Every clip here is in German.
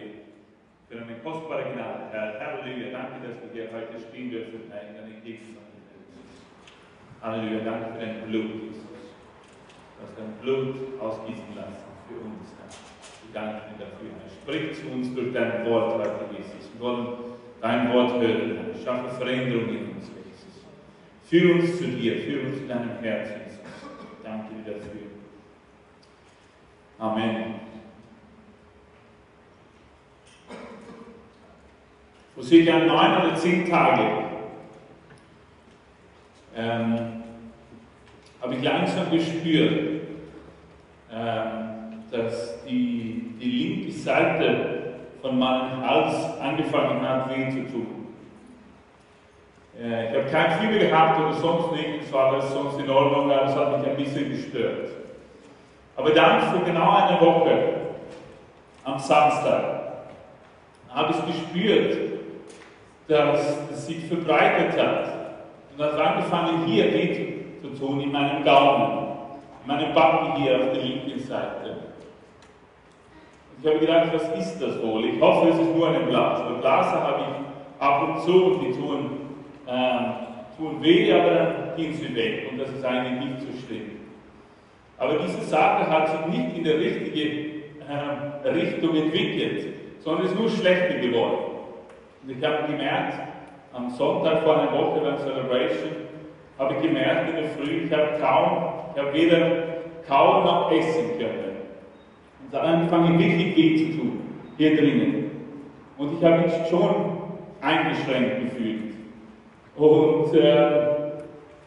Dir für eine kostbare Gnade, Herr. Halleluja. Danke, dass wir hier heute stehen dürfen, Herr, in deiner Gegenwart. Halleluja. Danke für dein Blut, Jesus. Du hast dein Blut ausgießen lassen für uns, Herr. Wir danken dir dafür. Herr. Sprich zu uns durch dein Wort heute, Jesus. Wir wollen dein Wort hören, Herr. Schaffe Veränderung in uns, Jesus. Führ uns zu dir, führ uns zu deinem Herz, Jesus. Danke dir dafür. Amen. Vor circa neun oder zehn Tagen ähm, habe ich langsam gespürt, ähm, dass die, die linke Seite von meinem Hals angefangen hat, weh zu tun. Äh, ich habe kein Fieber gehabt oder sonst nichts, war alles sonst in Ordnung, aber es hat mich ein bisschen gestört. Aber dann, vor genau einer Woche, am Samstag, habe ich gespürt, dass es sich verbreitet hat. Und hat angefangen, hier weh zu tun, in meinem Gaumen, in meinem Backen hier auf der linken Seite. Und ich habe gedacht, was ist das wohl? Ich hoffe, es ist nur eine Blase. Weil Blase habe ich ab und zu und die tun, äh, tun weh, aber dann gehen sie weg. Und das ist eigentlich nicht so schlimm. Aber diese Sache hat sich nicht in der richtigen äh, Richtung entwickelt, sondern ist nur schlechter geworden. Und ich habe gemerkt, am Sonntag vor einer Woche beim Celebration, habe ich gemerkt in der Früh, ich habe kaum, ich habe weder kaum noch essen können. Und dann angefangen wirklich weh zu tun, hier drinnen. Und ich habe mich schon eingeschränkt gefühlt. Und äh,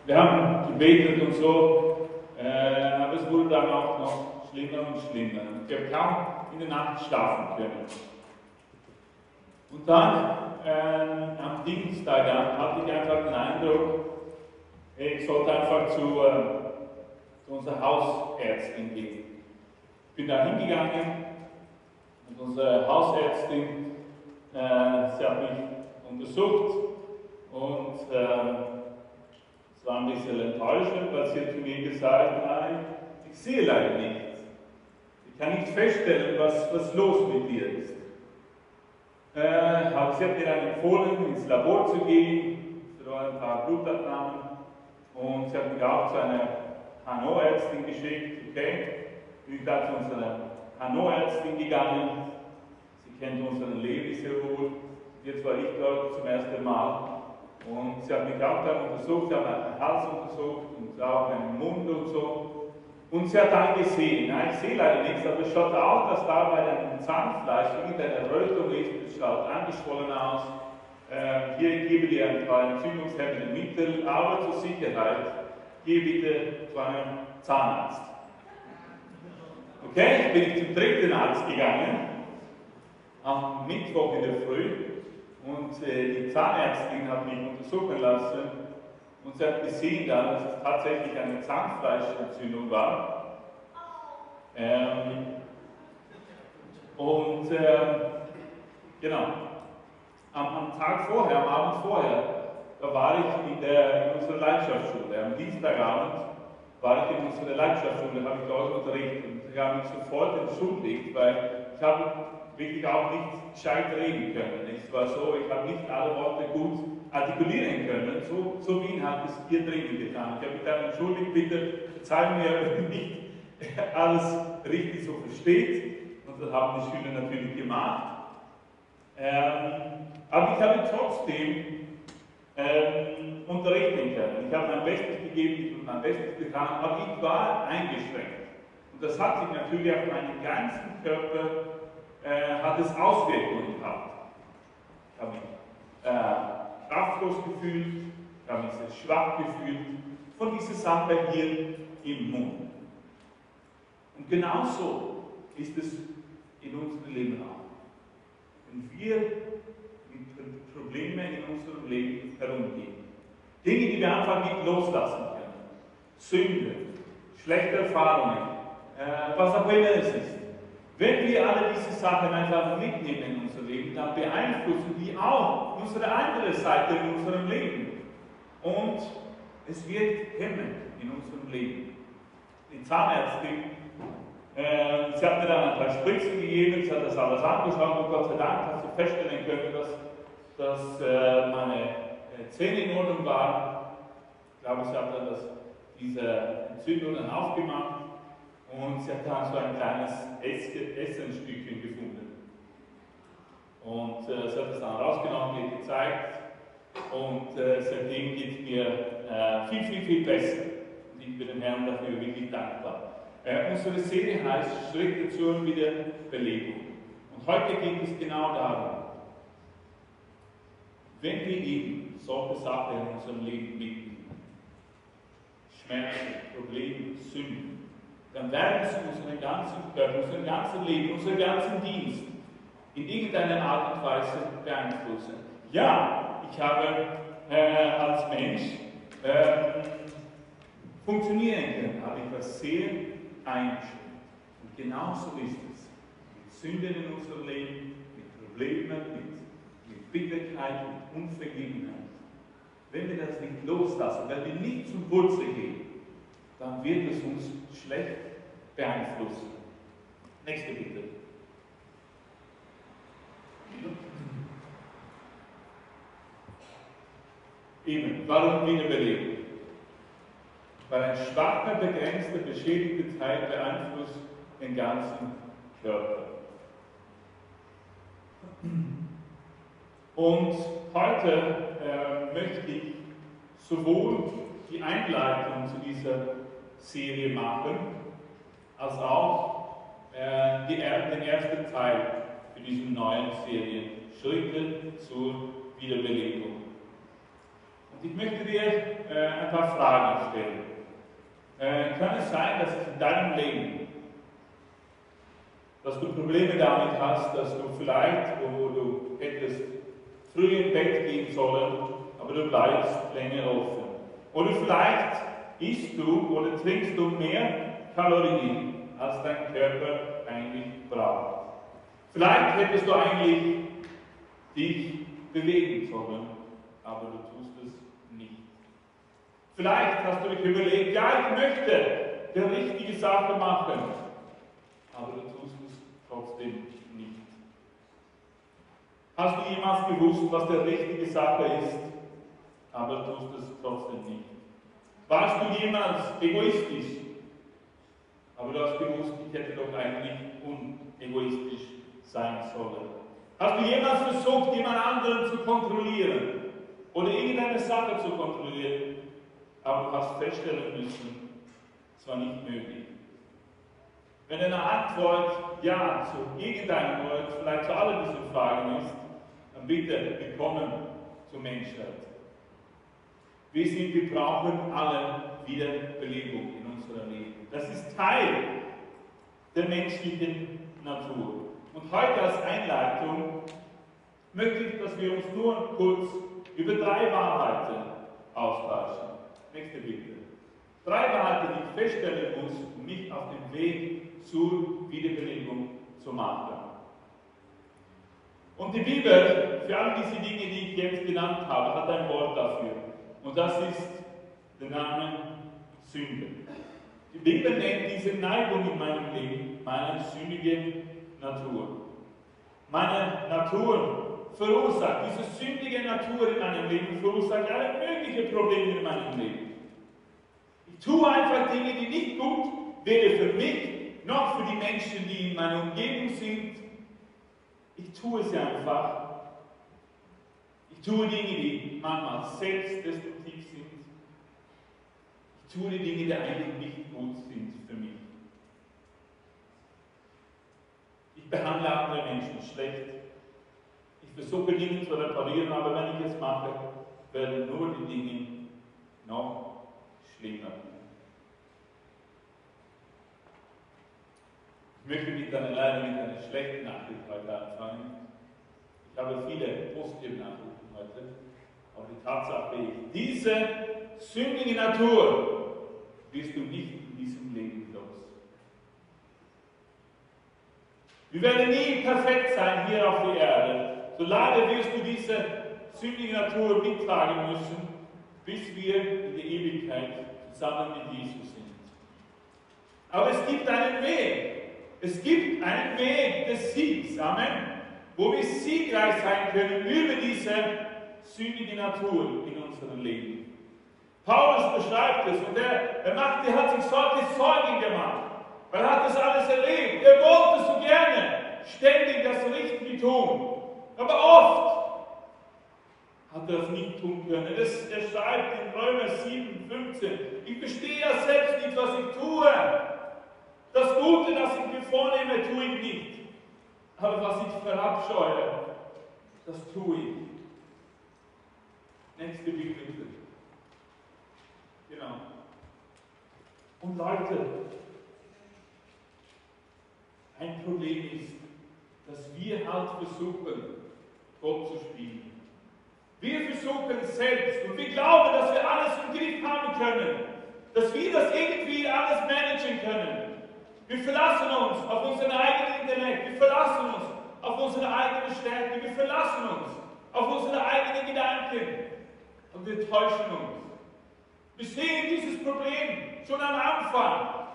wir haben gebetet und so, äh, aber es wurde dann auch noch schlimmer und schlimmer. Ich habe kaum in der Nacht schlafen können. Und dann äh, am Dienstag hatte ich einfach den Eindruck, ich sollte einfach zu, äh, zu unserer Hausärztin gehen. Ich bin da hingegangen und unsere Hausärztin, äh, sie hat mich untersucht und äh, es war ein bisschen enttäuschend, weil sie zu mir gesagt, nein, ich sehe leider nicht. Ich kann nicht feststellen, was, was los mit dir ist. Äh, aber sie hat mir dann empfohlen, ins Labor zu gehen, für ein paar Blutabnahmen. Und sie hat mich auch zu einer HNO-Ärztin geschickt. Okay, bin ich da zu unserer HNO-Ärztin gegangen. Sie kennt unseren Levi sehr wohl. Jetzt war ich dort zum ersten Mal. Und sie hat mich auch dann untersucht, sie hat meinen Hals untersucht und auch meinen Mund und so. Und sie hat dann gesehen, nein, ich sehe leider nichts, aber es schaut auch, dass da bei einem Zahnfleisch irgendeine Rötung ist, es schaut angeschwollen aus. Äh, hier gebe dir ein paar entzündungshemmende Mittel, aber zur Sicherheit, geh bitte zu einem Zahnarzt. Okay, bin ich zum dritten Arzt gegangen, am Mittwoch in der Früh. Und äh, die Zahnärztin hat mich untersuchen lassen und sie hat gesehen dann, dass es tatsächlich eine Zahnfleischentzündung war. Ähm, und äh, genau, am, am, Tag vorher, am Abend vorher, da war ich in, der, in unserer Leidschaftsschule. Am Dienstagabend war ich in unserer Leidschaftsschule, habe ich dort unterrichtet und ich habe mich sofort entschuldigt, weil ich habe wirklich auch nicht gescheit reden können. Es war so, ich habe nicht alle Worte gut artikulieren können, so, so wie ihn hat es hier drinnen getan. Ich habe dann entschuldigt, bitte zeig mir, wenn nicht alles richtig so versteht. Und das haben die Schüler natürlich gemacht. Ähm, aber ich habe trotzdem ähm, unterrichten können. Ich habe mein Bestes gegeben, ich habe mein Bestes getan, aber ich war eingeschränkt. Und das hat sich natürlich auf meinen ganzen Körper äh, hat es Auswirkungen gehabt. Ich habe äh, kraftlos gefühlt, ich habe mich sehr schwach gefühlt von dieser Sache hier im Mund. Und genauso ist es in unserem Leben auch. Wenn wir mit Problemen in unserem Leben herumgehen, Dinge, die wir einfach nicht loslassen können, Sünde, schlechte Erfahrungen, äh, was auch immer es ist, wenn wir alle diese Sachen einfach mitnehmen in unser Leben, dann beeinflussen die auch unsere andere Seite in unserem Leben. Und es wird hemmen in unserem Leben. Die Zahnärztin Äh, sie hat mir dann ein paar Spritzen gegeben, sie hat das alles angeschaut und Gott sei Dank hat sie feststellen können, dass, dass äh, meine äh, Zähne in Ordnung waren. Ich glaube, sie hat dann das, diese Entzündung dann aufgemacht und sie hat dann so ein kleines Essenstückchen gefunden. Und äh, sie hat es dann rausgenommen, mir gezeigt und äh, seitdem geht es mir äh, viel, viel, viel besser. Und ich bin dem Herrn dafür wirklich dankbar. Äh, unsere Serie heißt Schritte zur Wiederbelebung. Und heute geht es genau darum, wenn wir ihm solche Sachen in unserem Leben mitnehmen, Schmerzen, Probleme, Sünden, dann werden sie unseren ganzen Körper, unseren ganzen Leben, unseren ganzen Dienst in irgendeiner Art und Weise beeinflussen. Ja, ich habe äh, als Mensch äh, funktionieren können, aber ich war sehr eingeschränkt. Und genauso ist es mit Sünden in unserem Leben, mit Problemen, mit, mit Bitterkeit, mit Unvergebenheit. Wenn wir das nicht loslassen, wenn wir nicht zum Wurzel gehen, dann wird es uns schlecht beeinflussen. Nächste Bitte. Eben, warum Wiederbelebung? weil ein schwacher, begrenzter, beschädigter Teil beeinflusst den ganzen Körper. Und heute äh, möchte ich sowohl die Einleitung zu dieser Serie machen, als auch äh, die, den ersten Teil für diese neuen Serie, Schritte zur Wiederbelebung. Und ich möchte dir äh, ein paar Fragen stellen. Äh, kann es sein, dass in deinem Leben, dass du Probleme damit hast, dass du vielleicht, wo du hättest früh im Bett gehen sollen, aber du bleibst länger offen. Oder vielleicht isst du oder trinkst du mehr Kalorien, als dein Körper eigentlich braucht. Vielleicht hättest du eigentlich dich bewegen sollen, aber du tust es Vielleicht hast du dich überlegt, ja, ich möchte die richtige Sache machen, aber du tust es trotzdem nicht. Hast du jemals gewusst, was die richtige Sache ist, aber tust es trotzdem nicht? Warst du jemals egoistisch, aber du hast gewusst, ich hätte doch eigentlich unegoistisch sein sollen? Hast du jemals versucht, jemand anderen zu kontrollieren oder irgendeine Sache zu kontrollieren, aber du hast feststellen müssen, es war nicht möglich. Wenn eine Antwort Ja zu irgendeinem Wort, vielleicht zu allen diesen Fragen ist, dann bitte willkommen zur Menschheit. Wir sind, wir brauchen alle Wiederbelebung in unserem Leben. Das ist Teil der menschlichen Natur. Und heute als Einleitung möchte ich, dass wir uns nur kurz über drei Wahrheiten austauschen. Nächste Bitte. Drei Wahrheiten, die ich feststellen muss, um mich auf den Weg zur Wiederbelebung zu machen. Und die Bibel, für all diese Dinge, die ich jetzt genannt habe, hat ein Wort dafür. Und das ist der Name Sünde. Die Bibel nennt diese Neigung in meinem Leben meine sündige Natur. Meine Natur verursacht, diese sündige Natur in meinem Leben verursacht alle möglichen Probleme in meinem Leben. Ich tue einfach Dinge, die nicht gut weder für mich noch für die Menschen, die in meiner Umgebung sind. Ich tue sie einfach. Ich tue Dinge, die manchmal selbstdestruktiv sind. Ich tue Dinge, die eigentlich nicht gut sind für mich. Ich behandle andere Menschen schlecht. Ich versuche Dinge zu reparieren, aber wenn ich es mache, werden nur die Dinge noch schlimmer. Ich möchte mit einer, leider mit einer schlechten Nachricht heute anfangen. Ich habe viele positive Nachrichten heute, aber die Tatsache ist, diese sündige Natur wirst du nicht in diesem Leben los. Wir werden nie perfekt sein hier auf der Erde. So leider wirst du diese sündige Natur mittragen müssen, bis wir in der Ewigkeit zusammen mit Jesus sind. Aber es gibt einen Weg. Es gibt einen Weg des Siegs, Amen, wo wir siegreich sein können über diese sündige Natur in unserem Leben. Paulus beschreibt es und er, er, macht, er hat sich solche Sorgen gemacht, er hat das alles erlebt. Er wollte so gerne ständig das Richtige tun. Aber oft hat er das nicht tun können. Das, er schreibt in Römer 7, 15, ich verstehe ja selbst nicht, was ich tue. Das Gute, das ich mir vornehme, tue ich nicht. Aber was ich verabscheue, das tue ich. Nächste Bibel. Genau. Und Leute, ein Problem ist, dass wir halt versuchen, Gott zu spielen. Wir versuchen selbst und wir glauben, dass wir alles im Griff haben können, dass wir das irgendwie alles managen können. Wir verlassen uns auf unseren eigenen Intellekt, wir verlassen uns auf unsere eigene Stärke, wir verlassen uns auf unsere eigenen Gedanken und wir täuschen uns. Wir sehen dieses Problem schon am Anfang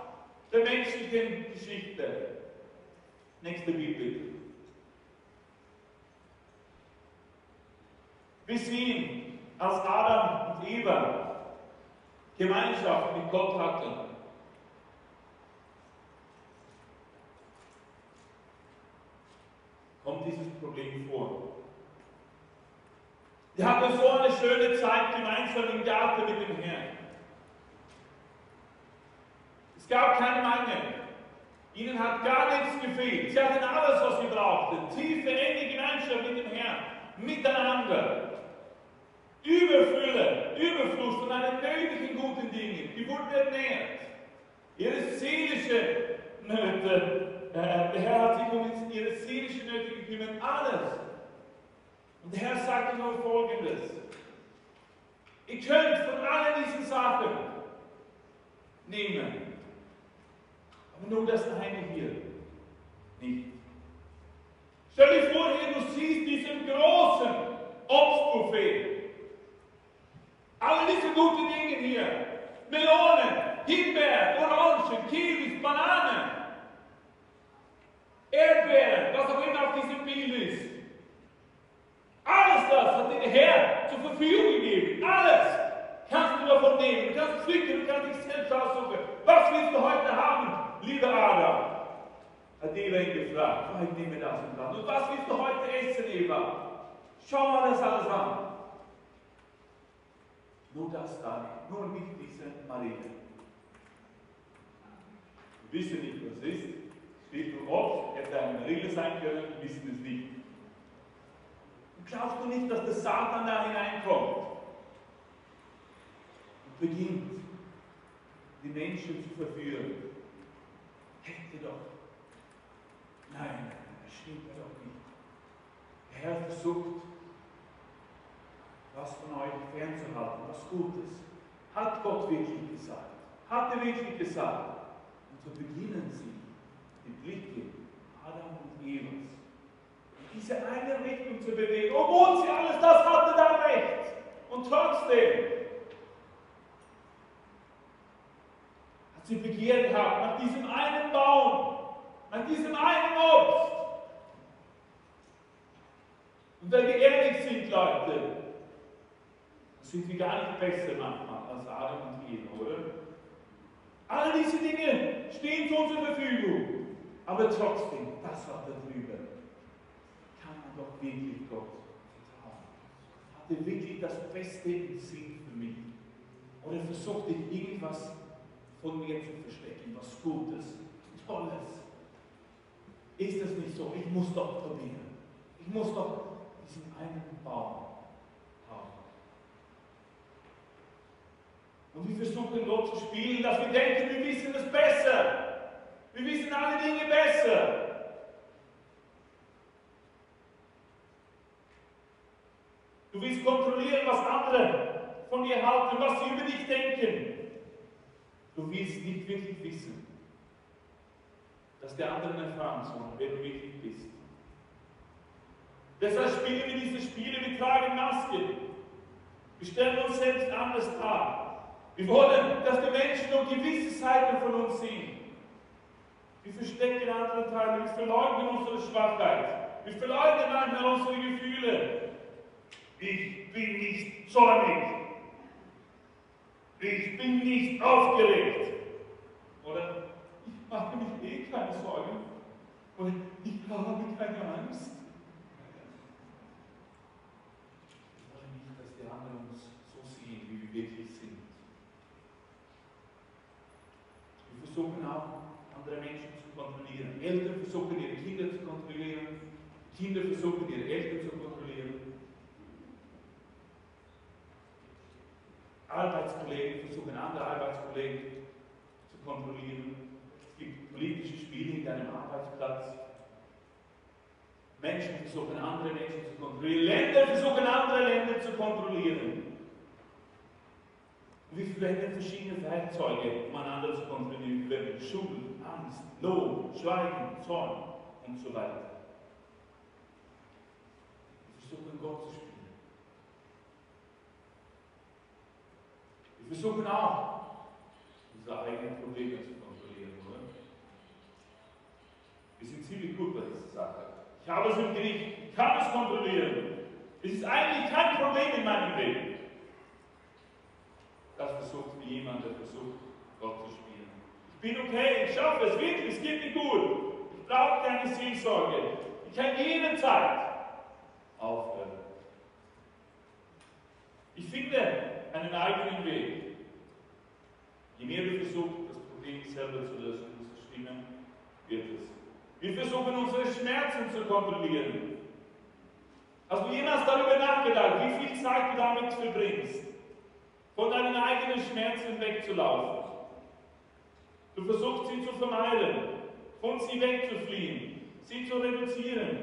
der menschlichen Geschichte. Nächste Bibel. Wir sehen, als Adam und Eva Gemeinschaft mit Gott hatten, kommt dieses Problem vor. Wir hatten so eine schöne Zeit gemeinsam im Garten mit dem Herrn. Es gab keinen Mangel. Ihnen hat gar nichts gefehlt. Sie hatten alles, was sie brauchten. Tiefe, enge Gemeinschaft mit dem Herrn. Miteinander. Überfülle, Überfluss von allen möglichen guten Dingen. Die wurden ernährt. Ihre seelische Nöte, äh, der Herr hat sich um ihre seelische Nöte gekümmert, alles. Und der Herr sagte nur Folgendes. Ihr könnt von allen diesen Sachen nehmen, nur das eine hier nicht. Stell dir vor, hier, du siehst diesen großen Obstbuffet. Alle diese guten Dinge hier. Melonen, Himbeeren, Orangen, Kiwis, Bananen, Erdbeeren, was auch immer auf diesem Bild ist. Alles das hat der Herr zur Verfügung gegeben. Alles kannst du davon nehmen. Du kannst pflücken, du kannst dich selbst aussuchen. Was willst du heute haben, lieber Adam? Hat Eva ihn gefragt. Ich nehme das und das. Und was willst du heute essen, Eva? Schau mal das alles an. Nur das da, nur nicht diese Marine. Wir wissen nicht, was es ist. Steht nur Gott, hätte eine Marine sein können, wissen es nicht. Und glaubst du nicht, dass der Satan da hineinkommt und beginnt, die Menschen zu verführen? Hätte doch. Nein, das stimmt doch nicht. Der Herr versucht, was von euch fernzuhalten, was Gutes. Hat Gott wirklich gesagt? Hat er wirklich gesagt? Und so beginnen sie, die Blicke Adam und Evas, in diese eine Richtung zu bewegen, obwohl sie alles das hatten, da recht. Und trotzdem hat sie Begier gehabt nach diesem einen Baum, nach diesem einen Obst. Und wenn wir ehrlich sind, Leute, sind wir gar nicht besser manchmal als Adam und Eva, oder? All diese Dinge stehen zu unserer Verfügung. Aber trotzdem, das war da drüber. Kann man doch wirklich Gott vertrauen? Hat er wirklich das Beste im Sinn für mich? Oder versucht er irgendwas von mir zu verstecken, was Gutes, Tolles? Ist das nicht so? Ich muss doch probieren. Ich muss doch diesen einen Baum Und wir versuchen Gott zu spielen, dass wir denken, wir wissen es besser. Wir wissen alle Dinge besser. Du willst kontrollieren, was andere von dir halten, was sie über dich denken. Du willst nicht wirklich wissen, dass der andere erfahren soll, wer du wirklich bist. Deshalb spielen wir diese Spiele, wir tragen Masken. Wir stellen uns selbst anders dar. Wir wollen, dass die Menschen nur gewisse Seiten von uns sehen. Wir verstecken andere Teile, wir verleugnen unsere Schwachheit, wir verleugnen manchmal unsere Gefühle. Ich bin nicht zornig. Ich bin nicht aufgeregt. Oder ich mache mich eh keine Sorgen. Oder ich habe keine Angst. Ich wollte nicht, dass die anderen uns so sehen, wie wir wirklich sind. Wir versuchen auch, andere Menschen zu kontrollieren. Eltern versuchen, ihre Kinder zu kontrollieren. Kinder versuchen, ihre Eltern zu kontrollieren. Arbeitskollegen versuchen, andere Arbeitskollegen zu kontrollieren. Es gibt politische Spiele in deinem Arbeitsplatz. Menschen versuchen, andere Menschen zu kontrollieren. Länder versuchen, andere Länder zu kontrollieren. Wir verwenden verschiedene Werkzeuge, um einander zu kontrollieren. Wir verwenden Schuld, Angst, Lob, Schweigen, Zorn und so weiter. Wir versuchen, Gott zu spielen. Wir versuchen auch, unsere eigenen Probleme zu kontrollieren, oder? Wir sind ziemlich gut bei dieser Sache. Ich habe es im Gericht, ich kann es kontrollieren. Es ist eigentlich kein Problem in meinem Leben. Das versucht wie jemand, der versucht, Gott zu spielen. Ich bin okay, ich schaffe es wirklich, es geht mir gut. Ich brauche keine Seelsorge. Ich kann jederzeit aufhören. Ich finde, einen eigenen Weg. Je mehr wir versuchen, das Problem selber zu lösen, desto schlimmer wird es. Wir versuchen, unsere Schmerzen zu kontrollieren. Hast du jemals darüber nachgedacht, wie viel Zeit du damit verbringst, von deinen eigenen Schmerzen wegzulaufen? Du versuchst sie zu vermeiden, von sie wegzufliehen, sie zu reduzieren,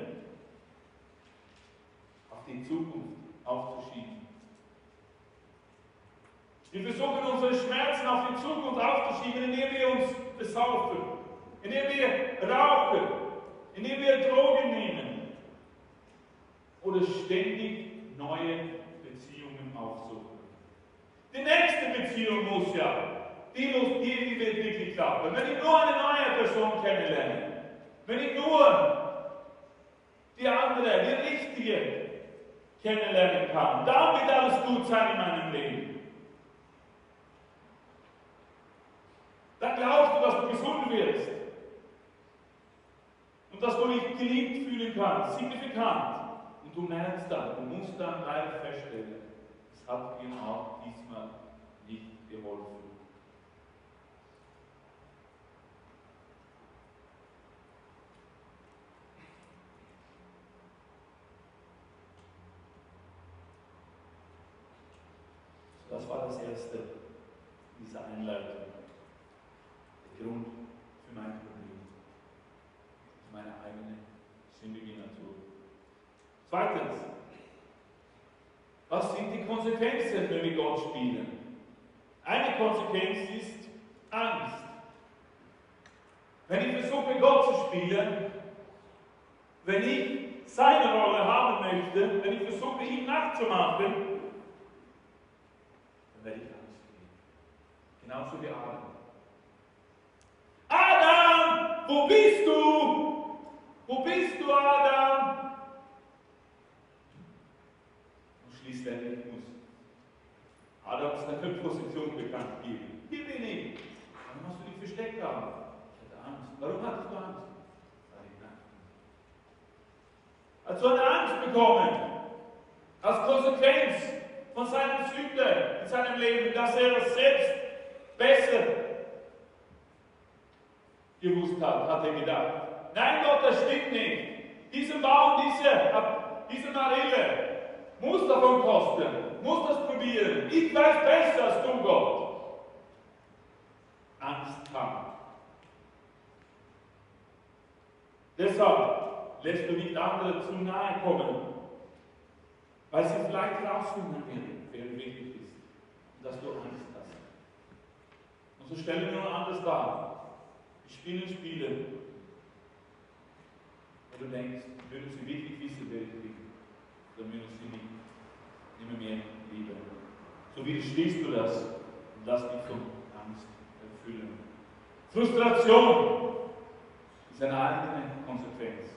auf die Zukunft aufzuschieben. Wir versuchen unsere Schmerzen auf die Zukunft aufzuschieben, indem wir uns besaufen, indem wir rauchen, indem wir Drogen nehmen oder ständig neue Beziehungen aufsuchen. Die nächste Beziehung muss ja, die muss die, die wird wirklich klappen. Wenn ich nur eine neue Person kennenlerne, wenn ich nur die andere, die richtige kennenlernen kann, dann wird alles gut sein in meinem Leben. Dann glaubst du, dass du gesund wirst. Und dass du dich geliebt fühlen kannst, signifikant. Und du merkst dann, du musst dann leider feststellen, es hat ihm auch diesmal nicht geholfen. Das war das Erste dieser Einleitung. Grund für mein Problem, für meine eigene sündige Natur. Zweitens, was sind die Konsequenzen, wenn wir Gott spielen? Eine Konsequenz ist Angst. Wenn ich versuche, Gott zu spielen, wenn ich seine Rolle haben möchte, wenn ich versuche, ihm nachzumachen, dann werde ich Angst kriegen. Genauso wie Adam. Adam, wo bist du? Wo bist du, Adam? Und schließlich muss Adam seine Position bekannt geben. Hier bin ich. Warum hast du dich versteckt, Adam? Ich hatte Angst. Warum hattest du Angst? Weil ich nackt. Hat so eine Angst bekommen. Als Konsequenz von seiner Sünde in seinem Leben, dass er es selbst besser gewusst hat, hat er gedacht. Nein, Gott, das stimmt nicht. Dieser Baum, diese, diese Marille muss davon kosten, muss das probieren. Ich weiß besser als du, Gott. Angst kam. Deshalb lässt du nicht andere zu nahe kommen, weil sie vielleicht rausfinden wer wirklich. Und dass du Angst hast. Und so stellen wir nur anders dar. Spielen, spielen. Und du denkst, würden sie wirklich wissen, wer ich bin, dann würden sie mich immer mehr lieben. So widerstehst du das und lass dich von Angst erfüllen. Frustration. ist eine eigene Konsequenz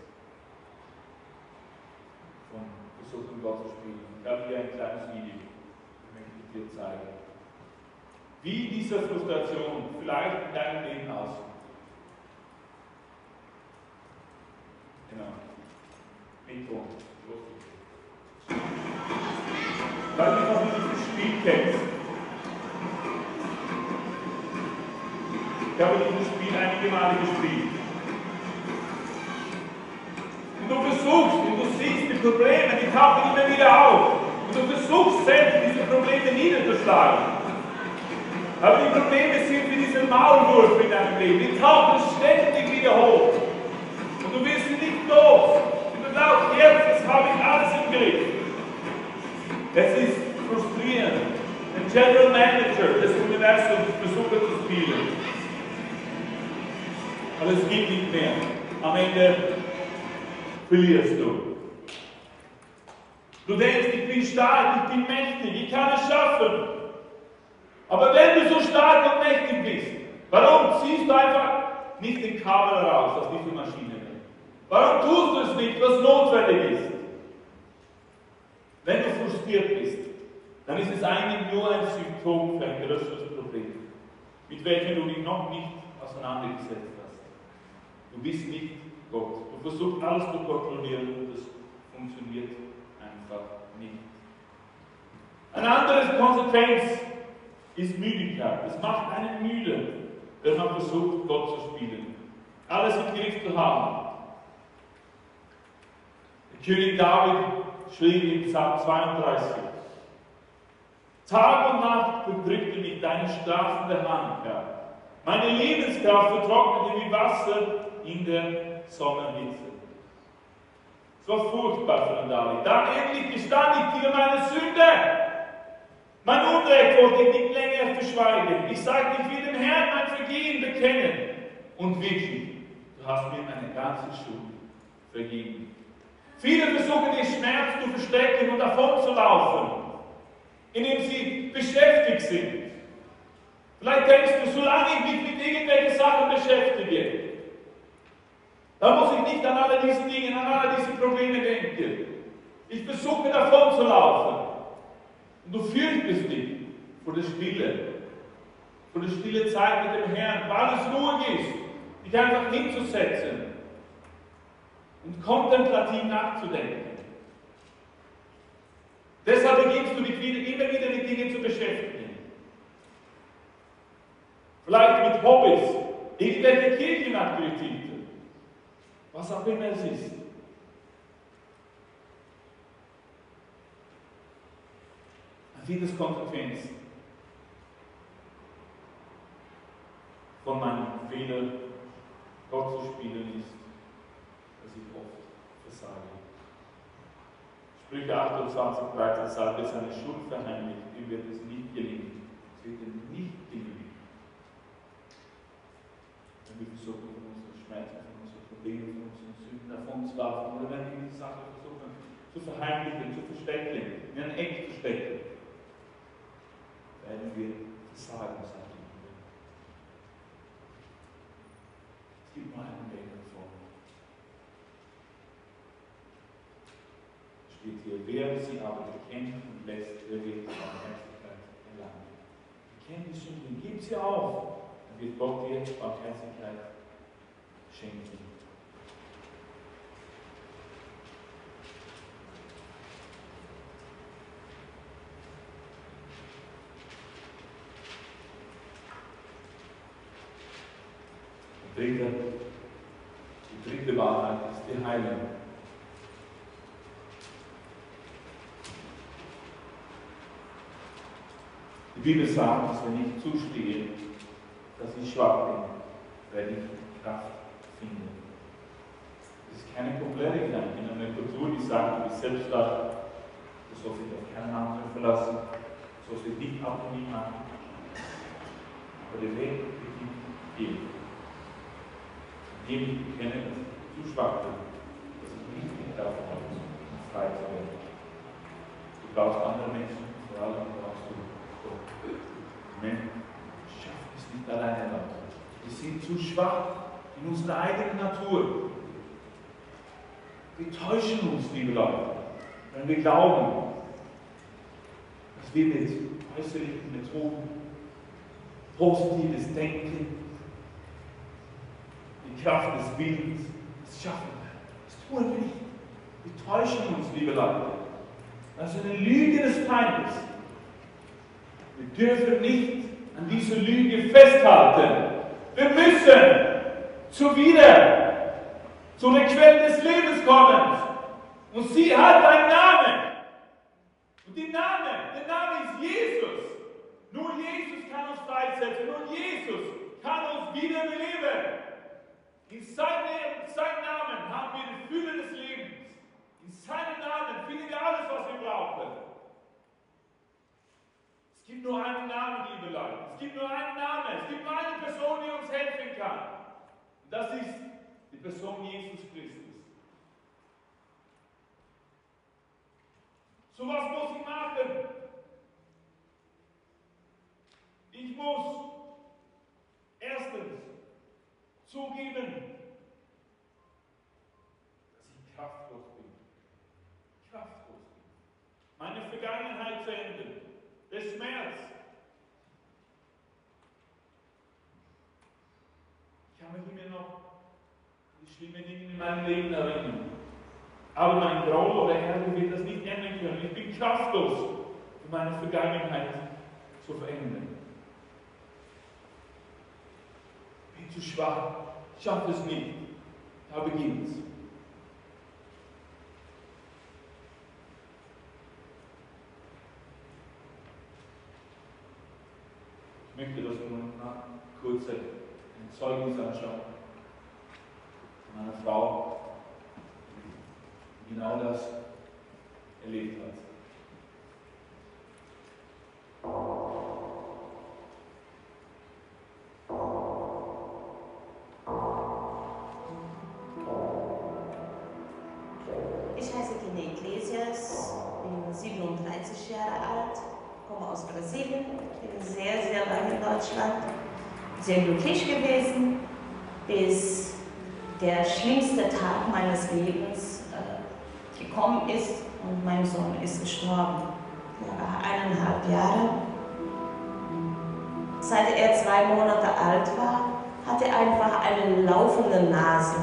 von Versuchen Gott zu spielen. Ich habe hier ein kleines Video, das möchte ich dir zeigen. Wie diese Frustration vielleicht in deinem Leben aussieht. Genau. Weil du noch dieses Spiel kennst. Ich habe dieses Spiel einige Male gespielt. Und du versuchst, und du siehst die Probleme, die tauchen immer wieder auf. Und du versuchst selbst, diese Probleme niederzuschlagen. Aber die Probleme sind wie dieser Maulwurf in deinem Leben. Die tauchen ständig wieder hoch. Und du sie nicht los. Und du glaubst, jetzt habe ich alles im Griff. Es ist frustrierend. Ein General Manager des Universums versucht zu spielen. Aber es gibt nicht mehr. Am Ende verlierst du. Du denkst, ich bin stark, ich bin mächtig, ich kann es schaffen. Aber wenn du so stark und mächtig bist, warum ziehst du einfach nicht den Kabel raus aus dieser Maschine? Warum tust du es nicht, was notwendig ist? Wenn du frustriert bist, dann ist es eigentlich nur ein Symptom für ein größeres Problem, mit welchem du dich noch nicht auseinandergesetzt hast. Du bist nicht Gott. Du versuchst alles zu kontrollieren und das funktioniert einfach nicht. Eine andere Konsequenz ist Müdigkeit. Es macht einen müde, wenn man versucht, Gott zu spielen. Alles im Griff zu haben. König David schrieb in Psalm 32, Tag und Nacht bedrückte mich deine strafende Hand, Herr. Meine Lebenskraft vertrocknete wie Wasser in der Sonnenhitze. Es war furchtbar für den David. Dann endlich gestand ich dir meine Sünde. Mein Unrecht wollte ich nicht länger verschweigen. Ich sagte, ich will dem Herrn mein Vergehen bekennen. Und wirklich, du hast mir meine ganze Schuld vergeben. Viele versuchen den Schmerz zu verstecken und davon zu laufen indem sie beschäftigt sind. Vielleicht denkst du, solange ich mich mit irgendwelchen Sachen beschäftige, dann muss ich nicht an alle diese Dinge, an alle diese Probleme denken. Ich versuche davon zu laufen. Und du fürchtest dich vor der Stille, vor der stille Zeit mit dem Herrn, weil es ruhig ist, dich einfach hinzusetzen und kontemplativ nachzudenken. Deshalb beginnst du dich wieder, immer wieder mit Dingen zu beschäftigen. Vielleicht mit Hobbys, irgendwelche Kirchenaktivitäten, was auch immer es ist. Ein vieles Konsequenz von meinem Fehler, Gott zu spielen, ist, ich oft versage. Sprüche 28, 13 sagt, wer seine Schuld verheimlicht, ihm wird es nicht gelingen. Es wird ihm nicht gelingen. Wenn wir versuchen, von unseren Schmerzen, von unseren Problemen, von unseren Sünden davon zu laufen, oder wenn wir diese Sache versuchen zu verheimlichen, zu verstecken, in ein Eck zu stecken, werden wir versagen, sagt die Bibel. Es gibt nur einen Weg davon. Steht hier, wer sie aber bekennt und lässt, der wird Barmherzigkeit erlangen. Bekennt die Sünden, gib sie auf, dann wird Gott dir Barmherzigkeit schenken. Die dritte, die dritte Wahrheit ist die Heilung. Die Bibel sagt, dass wenn ich zustehe, dass ich schwach bin, werde ich Kraft finden. Das ist keine populäre Gedanke in einer Kultur, die sagt, du bist selbst stark, du sollst dich auf keinen anderen verlassen, du sollst dich nicht abhängig machen. Aber der Weg beginnt hier. Indem ich bekenne, dass ich zu schwach bin, dass ich nicht mehr davon frei zu werden. Du brauchst andere Menschen, vor allem brauchst du Nicht alleine, Leute. Wir sind zu schwach. in unserer eigenen Natur. Wir täuschen uns, liebe Leute, wenn wir glauben, dass wir mit äußerlichen Methoden, positives Denken, die Kraft des Willens, es schaffen werden. Das tun wir nicht. Wir täuschen uns, liebe Leute. Das ist eine Lüge des Feindes. Wir dürfen nicht an dieser Lüge festhalten. Wir müssen zu wieder zu der Quelle des Lebens kommen. Und sie hat einen Namen. Und der Name, der Name ist Jesus. Nur Jesus kann uns freisetzen. Nur Jesus kann uns wiederbeleben. In seinem, seinem Namen haben wir die Fülle des Lebens. In seinem Namen finden wir alles, was wir brauchen. Es gibt nur einen Namen, liebe Leute. Es gibt nur einen Namen. Es gibt nur eine Person, die uns helfen kann. Und das ist die Person Jesus Christus. So was muss ich machen? Ich muss erstens zugeben, dass ich kraftlos bin. Kraftlos bin. Meine Vergangenheit zu enden. Der Schmerz. Ich kann mich immer noch an die schlimmen Dinge in meinem Leben erinnern. Aber mein Groll oder Ärger wird das nicht ändern können. Ich bin kraftlos, um meine Vergangenheit zu verändern. Ich bin zu schwach, schaffe es nicht. Da beginnt es. Ich möchte das nur nach kurzer ein Zeugnis anschauen von einer Frau, genau das erlebt hat. Ich heiße Kine Iglesias, bin 37 Jahre alt, komme aus Brasilien, bin sehr, sehr lange in Deutschland, sehr glücklich gewesen, bis der schlimmste Tag meines Lebens gekommen ist und mein Sohn ist gestorben. Er war eineinhalb Jahre. Seit er zwei Monate alt war, hatte er einfach eine laufende Nase.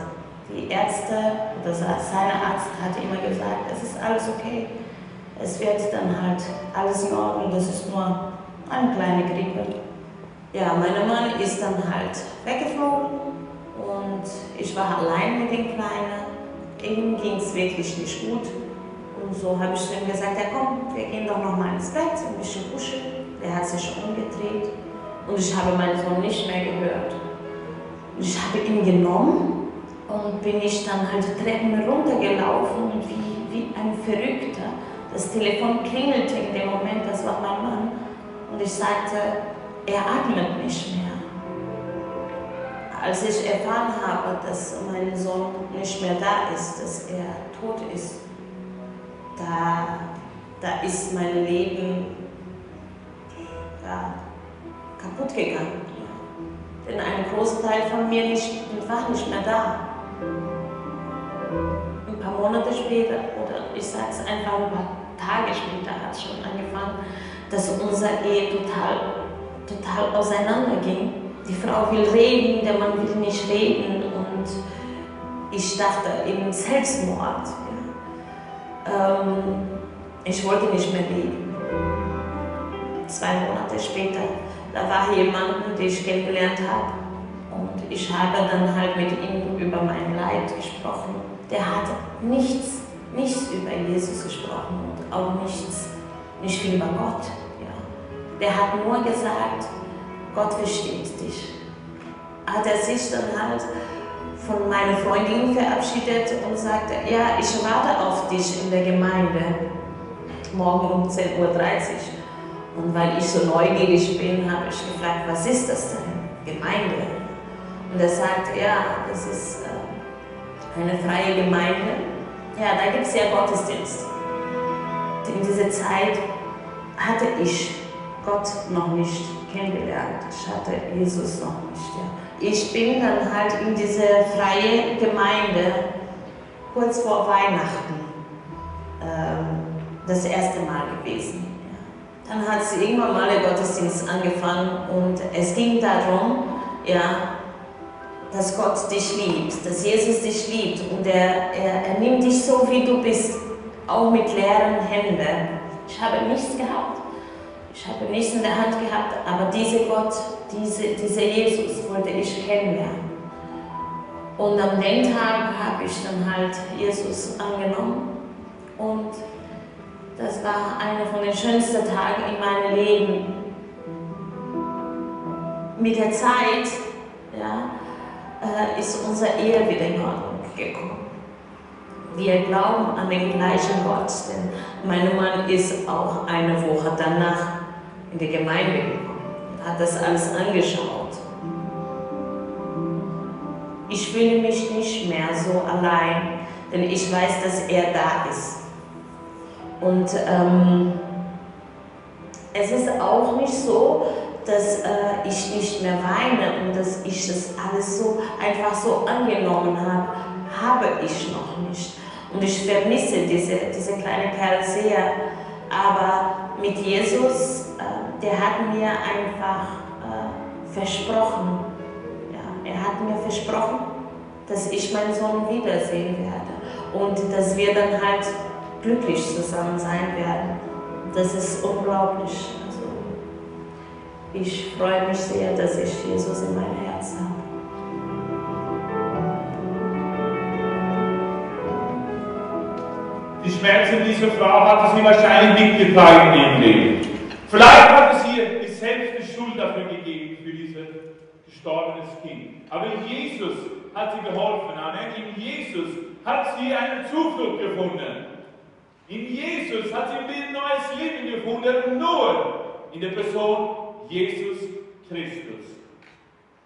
Die Ärzte oder seine Arzt hatte immer gesagt, es ist alles okay. Es wird dann halt alles in Ordnung, das ist nur eine kleine Grippe. Ja, mein Mann ist dann halt weggeflogen und ich war allein mit dem Kleinen. Ihm ging es wirklich nicht gut. Und so habe ich zu ihm gesagt, ja komm, wir gehen doch noch mal ins Bett, ein bisschen kuscheln. Er hat sich umgedreht und ich habe meinen Sohn nicht mehr gehört. Ich habe ihn genommen und bin ich dann halt die Treppen runtergelaufen wie, wie ein Verrückter. Das Telefon klingelte in dem Moment, das war mein Mann. Und ich sagte, er atmet nicht mehr. Als ich erfahren habe, dass mein Sohn nicht mehr da ist, dass er tot ist, da, da ist mein Leben ja, kaputt gegangen. Denn ein großer Teil von mir nicht, war nicht mehr da. Ein paar Monate später, oder ich sage es einfach ein paar Tage später, hat es schon angefangen, dass unser Ehe total, total auseinanderging. Die Frau will reden, der Mann will nicht reden und ich dachte eben Selbstmord. Ja. Ähm, ich wollte nicht mehr leben. Zwei Monate später, da war jemand, den ich kennengelernt habe und ich habe dann halt mit ihm über mein Leid gesprochen. Der hat nichts, nichts über Jesus gesprochen und auch nichts, nicht viel über Gott. Ja. Der hat nur gesagt, Gott versteht dich. Hat er sich dann halt von meiner Freundin verabschiedet und sagte, ja, ich warte auf dich in der Gemeinde, morgen um 10.30 Uhr. Und weil ich so neugierig bin, habe ich gefragt, was ist das denn? Gemeinde. Und er sagte, ja, das ist äh, eine freie Gemeinde. Ja, da gibt es ja Gottesdienst. In dieser Zeit hatte ich Gott noch nicht kennengelernt. Ich hatte Jesus noch nicht. Ja. ich bin dann halt in diese freie Gemeinde kurz vor Weihnachten ähm, das erste Mal gewesen. Ja. Dann hat sie irgendwann mal der Gottesdienst angefangen und es ging darum, ja, dass Gott dich liebt, dass Jesus dich liebt und er, er, er nimmt dich so, wie du bist, auch mit leeren Händen. Ich habe nichts gehabt. Ich habe nichts in der Hand gehabt, aber dieser Gott, diese, Jesus wollte ich kennenlernen. Und am den Tag habe ich dann halt Jesus angenommen und das war einer von den schönsten Tagen in meinem Leben. Mit der Zeit ja, äh, ist unsere Ehe wieder in Ordnung gekommen. Wir glauben an den gleichen Gott, denn mein Mann ist auch eine Woche danach in die Gemeinde gekommen, hat das alles angeschaut. Ich fühle mich nicht mehr so allein, denn ich weiß, dass er da ist. Und ähm, es ist auch nicht so, dass äh, ich nicht mehr weine und dass ich das alles so einfach so angenommen habe, habe ich noch nicht. Und ich vermisse diese, diese kleine Kerl sehr. Aber mit Jesus, der hat mir einfach äh, versprochen, ja, er hat mir versprochen, dass ich meinen Sohn wiedersehen werde und dass wir dann halt glücklich zusammen sein werden. Das ist unglaublich. Also, ich freue mich sehr, dass ich Jesus in meinem Herzen habe. Die Schmerzen dieser Frau hatte sie wahrscheinlich mitgeteilt in ihrem Leben. Vielleicht hat es ihr die selbst die Schuld dafür gegeben, für dieses gestorbenes Kind. Aber Jesus hat sie geholfen. Amen. In Jesus hat sie eine Zuflucht gefunden. In Jesus hat sie ein neues Leben gefunden, nur in der Person Jesus Christus.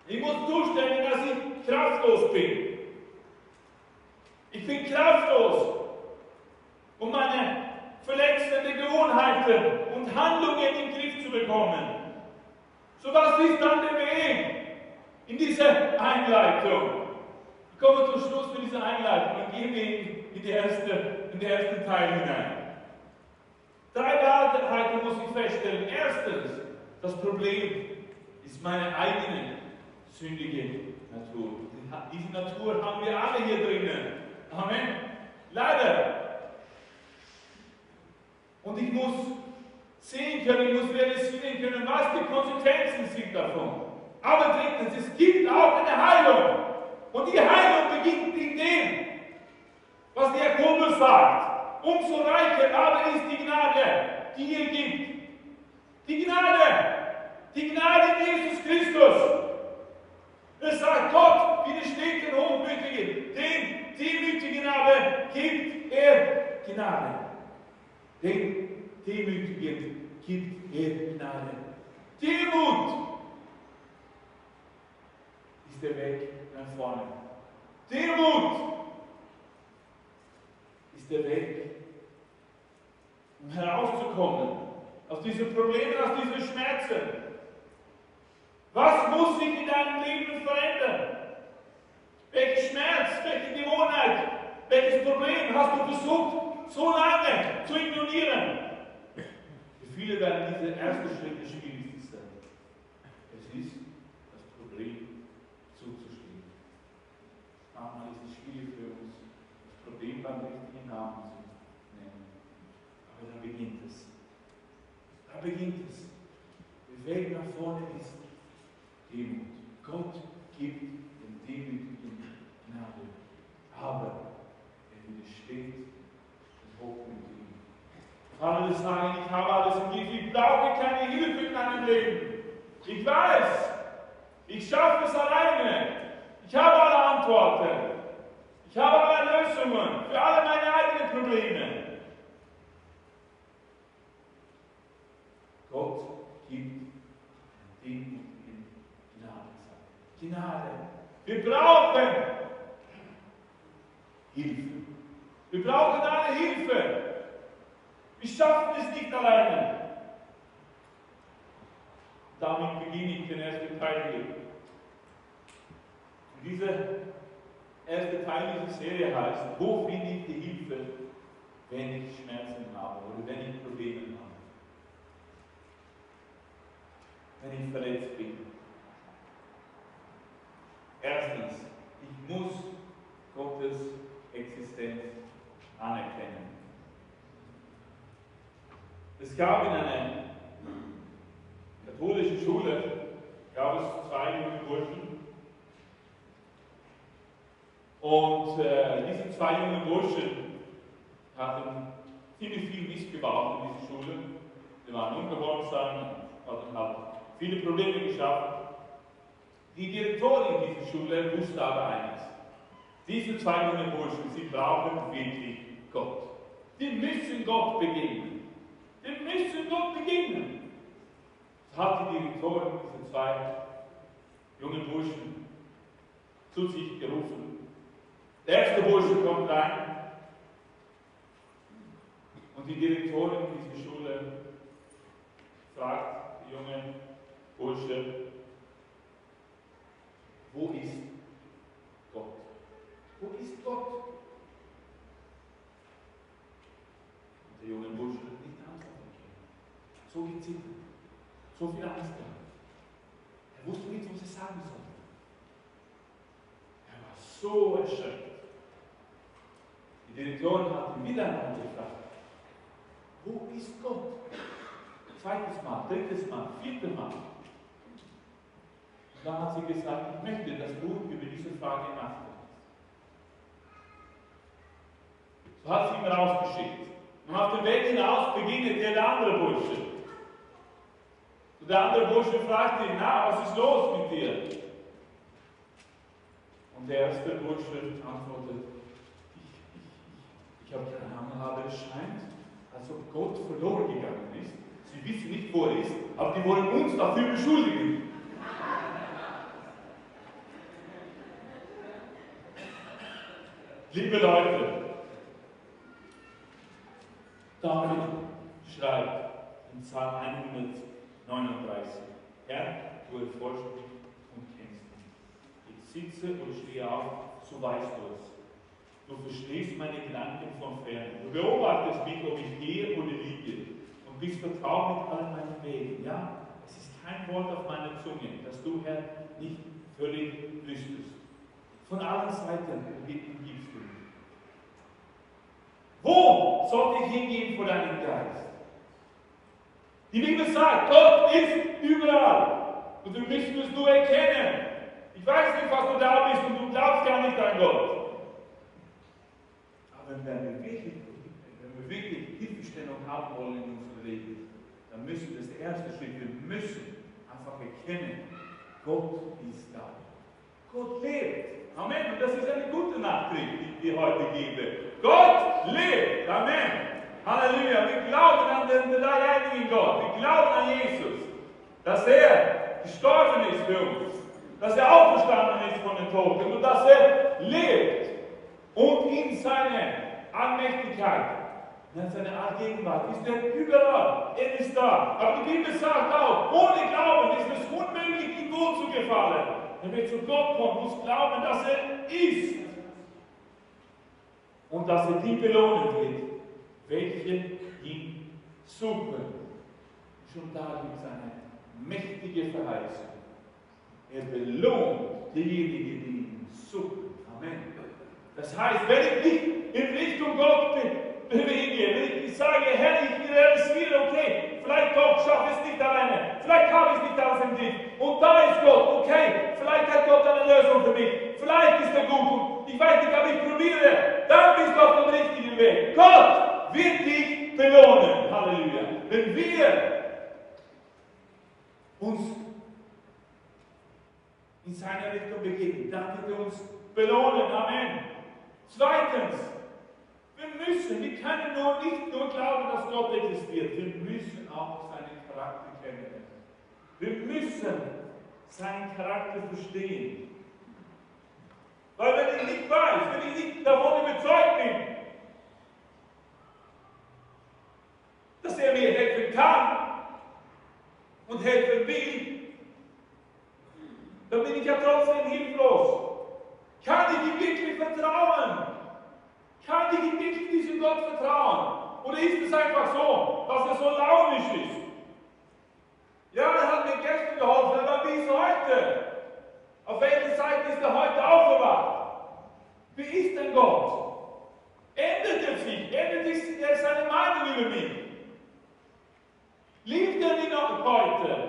Ich muss zustellen, dass ich kraftlos bin. Ich bin kraftlos um meine verletzenden Gewohnheiten und Handlungen in den Griff zu bekommen. So was ist dann der Weg in diese Einleitung? Ich komme zum Schluss mit dieser Einleitung und gehe in, die erste, in den ersten Teil hinein. Drei Wahrheiten muss ich feststellen. Erstens, das Problem ist meine eigene sündige Natur. Diese Natur haben wir alle hier drinnen. Amen. Leider und ich muss sehen können, ich muss realisieren können, was die Konsequenzen sind davon. Aber drittens, es gibt auch eine Heilung. Und die Heilung beginnt in dem, was der Jakobus sagt. Umso reicher aber ist die Gnade, die ihr gibt. Die Gnade, die Gnade Jesus Christus. Es sagt Gott, widersteht den Hochmütigen, den Demütigen aber gibt er Gnade. Den Demütigen gibt er Gnade. Demut ist der Weg nach vorne. Demut ist der Weg, um herauszukommen aus diesen Problemen, aus diesen Schmerzen. Was muss sich in deinem Leben verändern? Welchen Schmerz, welche Gewohnheit, welches Problem hast du versucht so lange zu ignorieren. Für viele werden diese ersten Schritte schwierig sein. Es ist das Problem zuzustehen. Manchmal ist es schwierig für uns, das Problem beim richtigen Namen zu nennen. Aber da beginnt es. Da beginnt es. Der Weg nach vorne ist Demut. Gott gibt den Demütigen Gnade. Aber er widersteht Andere sagen, ich habe alles im Griff, ich brauche keine Hilfe in meinem Leben. Ich weiß, ich schaffe es alleine. Ich habe alle Antworten. Ich habe alle Lösungen für alle meine eigenen Probleme. Gott gibt den Gnade. Gnade. Wir brauchen Hilfe. Wir brauchen alle Hilfe. Wir schaffen es nicht alleine. Damit beginne ich den ersten Teil hier. Dieser erste Teil dieser Wo finde ich die Hilfe, wenn ich Schmerzen habe oder wenn ich Probleme habe? Wenn ich verletzt bin. Erstens, ich muss Gottes Existenz anerkennen. Es gab in einer katholischen Schule gab es zwei junge Burschen. Und äh, diese zwei jungen Burschen hatten ziemlich viel Mist gebaut in dieser Schule. Sie waren ungehorsam, hatten halt viele Probleme geschafft. Die Direktorin dieser Schule wusste aber eines. Diese zwei jungen Burschen, sie brauchen wirklich Gott. Die müssen Gott begegnen. Die müssen Gott begegnen. Das hat die Direktorin diese zwei jungen Burschen zu sich gerufen. Der erste Bursche kommt rein und die Direktorin dieser Schule fragt die junge Bursche, wo ist Gott? Wo ist Gott? Und der junge Bursche hat nicht antworten können. So gezittert, so viel Angst gehabt. Er wusste nicht, was er sagen sollte. Er war so erschöpft. Die Direktorin hat ihn wieder einmal gefragt, wo ist Gott? Zweites Mal, drittes Mal, viertes Mal. Und dann hat sie gesagt, ich möchte, dass du über diese Frage nachdenkst. So hat sie ihn rausgeschickt. Und auf dem Weg hinaus begegnet der andere Bursche. Und der andere Bursche fragt ihn, na, was ist los mit dir? Und der erste Bursche antwortet, ich habe es scheint, als ob Gott verloren gegangen ist. Sie wissen nicht, wo er ist, aber die wollen uns dafür beschuldigen. Liebe Leute, David schreibt in Psalm 139, Herr, du erforschst mich und kennst mich. Ich sitze und stehe auf, so weißt du es. Du verstehst meine Gedanken von fern. Du beobachtest mich, ob ich gehe oder liege. Und bist vertraut mit allen meinen Wegen. Ja, es ist kein Wort auf meiner Zunge, dass du, Herr, nicht völlig wüsstest. Von allen Seiten gibst du. Wo sollte ich hingehen vor deinem Geist? Die Bibel sagt, Gott ist überall. Und du müsstest es nur erkennen. Ich weiß nicht, was du da bist und du glaubst gar nicht an Gott. Wenn wir wirklich, wenn wir wirklich Hilfestellung haben wollen in unserem Leben, dann müssen wir das erste Schritt, wir müssen einfach erkennen, Gott ist da. Gott lebt. Amen. Und das ist eine gute Nachricht, die ich heute gebe. Gott lebt. Amen. Halleluja. Wir glauben an den dreieinigen Gott. Wir glauben an Jesus. Dass er gestorben ist für uns. Dass er auferstanden ist von den Toten. Und dass er lebt. Und in seiner Allmächtigkeit, in seiner Art Gegenwart ist er überall. Er ist da. Aber die Bibel sagt auch, ohne Glauben ist es unmöglich, ihm gut zu gefallen. Wenn wir zu Gott kommen, muss glauben, dass er ist. Und dass er die belohnen wird, welche ihn suchen. Schon da gibt es eine mächtige Verheißung. Er belohnt diejenigen, die ihn suchen. Amen. Das heißt, wenn ich nicht in Richtung Gott bewege, wenn ich sage, Herr, ich realisiere, okay, vielleicht Gott schafft es nicht alleine, vielleicht habe ich nicht alles im Griff, und da ist Gott, okay, vielleicht hat Gott eine Lösung für mich, vielleicht ist er gut, ich weiß nicht, aber ich probiere, dann bist du auf dem richtigen Weg. Gott wird dich belohnen, Halleluja. Wenn wir uns in seiner Richtung begeben, dann wird er uns belohnen, Amen. Zweitens, wir müssen, wir können nur nicht nur glauben, dass Gott existiert, wir müssen auch seinen Charakter kennenlernen. Wir müssen seinen Charakter verstehen. Weil wenn ich nicht weiß, wenn ich nicht davon überzeugt bin, dass er mir helfen kann und helfen will, dann bin ich ja trotzdem hilflos. Kann ich ihm wirklich vertrauen? Kann ich ihm wirklich diesem Gott vertrauen? Oder ist es einfach so, dass er so launisch ist? Ja, er hat mir gestern geholfen, aber wie ist er heute? Auf welcher Seite ist er heute aufgewacht? Wie ist denn Gott? Ändert er sich? Ändert er seine Meinung über mich? Liebt er mich noch heute?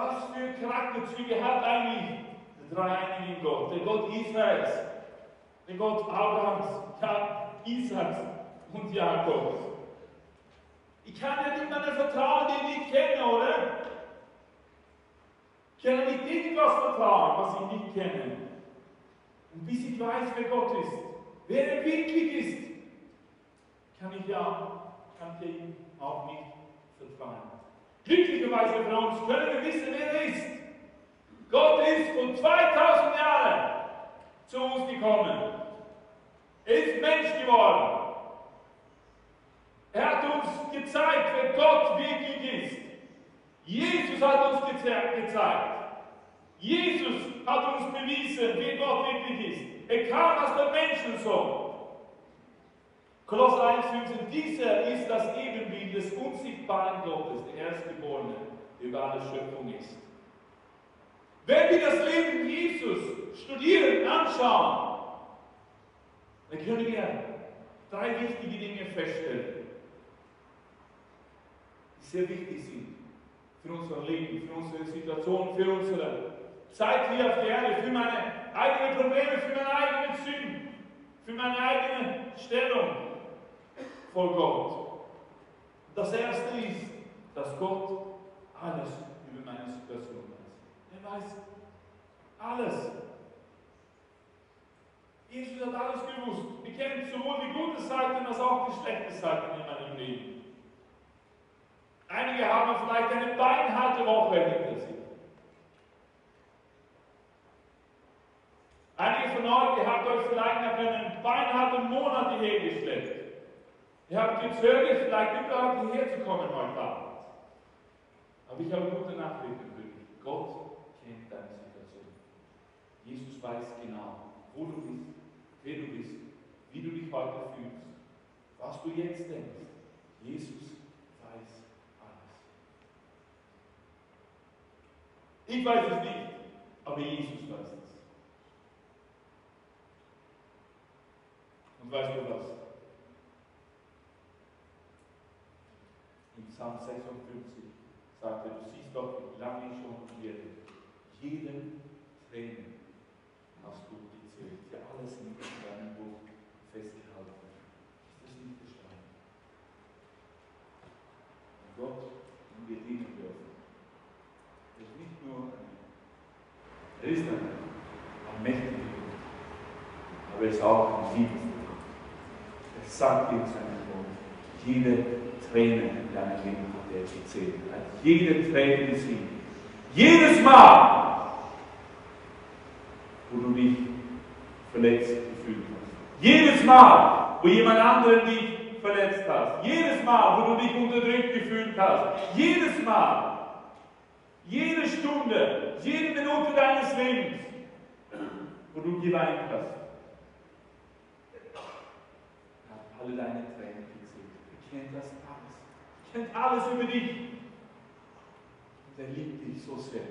Was für Charakterzüge hat eigentlich der dreieinige Gott, der Gott Israels, der Gott Abrahams, ja, Isaaks und Jakobs? Ich kann ja niemandem vertrauen, den ich nicht kenne, oder? Ich kann nicht irgendwas vertrauen, was ich nicht kenne. Und bis ich weiß, wer Gott ist, wer er wirklich ist, kann ich ja, kann ich ihm auch nicht vertrauen. Glücklicherweise für uns können wir wissen, wer er ist. Gott ist vor 2000 Jahren zu uns gekommen. Er ist Mensch geworden. Er hat uns gezeigt, wer Gott wirklich ist. Jesus hat uns gezeigt. Jesus hat uns bewiesen, wer Gott wirklich ist. Er kam als der Menschensohn. Kolosser 1,15, dieser ist das Ebenbild des unsichtbaren Gottes, der Erstgeborene, der über alle Schöpfung ist. Wenn wir das Leben Jesus studieren, anschauen, dann können wir drei wichtige Dinge feststellen, die sehr wichtig sind für unser Leben, für unsere Situation, für unsere Zeit hier auf der Erde, für meine eigenen Probleme, für meine eigenen Sünden, für meine eigene Stellung vor Gott. Das erste ist, dass Gott alles über meine Situation weiß. Er weiß alles. Jesus hat alles gewusst. Wir kennen sowohl die gute Seite als auch die schlechte Seite in meinem Leben. Einige haben vielleicht eine beinharte Woche hinter sich. Einige von euch, ihr habt euch vielleicht nach einem beinharten Monat hierher geschleppt. Ihr habt gezögert, vielleicht überhaupt hierher zu kommen heute Abend. Aber ich habe gute Nachrichten für dich. Gott kennt deine Situation. Jesus weiß genau, wo du bist, wer du bist, wie du dich heute fühlst, was du jetzt denkst. Jesus weiß alles. Ich weiß es nicht, aber Jesus weiß es. Und weißt du was? In Psalm 56 sagt er, du siehst doch, wie lange ich schon werde. Jeden Tränen hast du gezählt. Ja, alles in deinem Buch festgehalten. Ist das nicht beschreiben? Gott, den wir dienen dürfen, ist nicht nur ein, er ist ein, ein mächtiger aber er ist auch ein liebender er sagt in seinem Wort, jede Träne in deinem Leben hat er gezählt. Er hat jede Träne gesehen. Jedes Mal, wo du dich verletzt gefühlt hast. Jedes Mal, wo jemand anderen dich verletzt hast. Jedes Mal, wo du dich unterdrückt gefühlt hast. Jedes Mal. Jede Stunde, jede Minute deines Lebens, wo du geweint hast. alle deine Tränen gezählt. Er kennt das. Er kennt alles über dich. Und er liebt dich so sehr.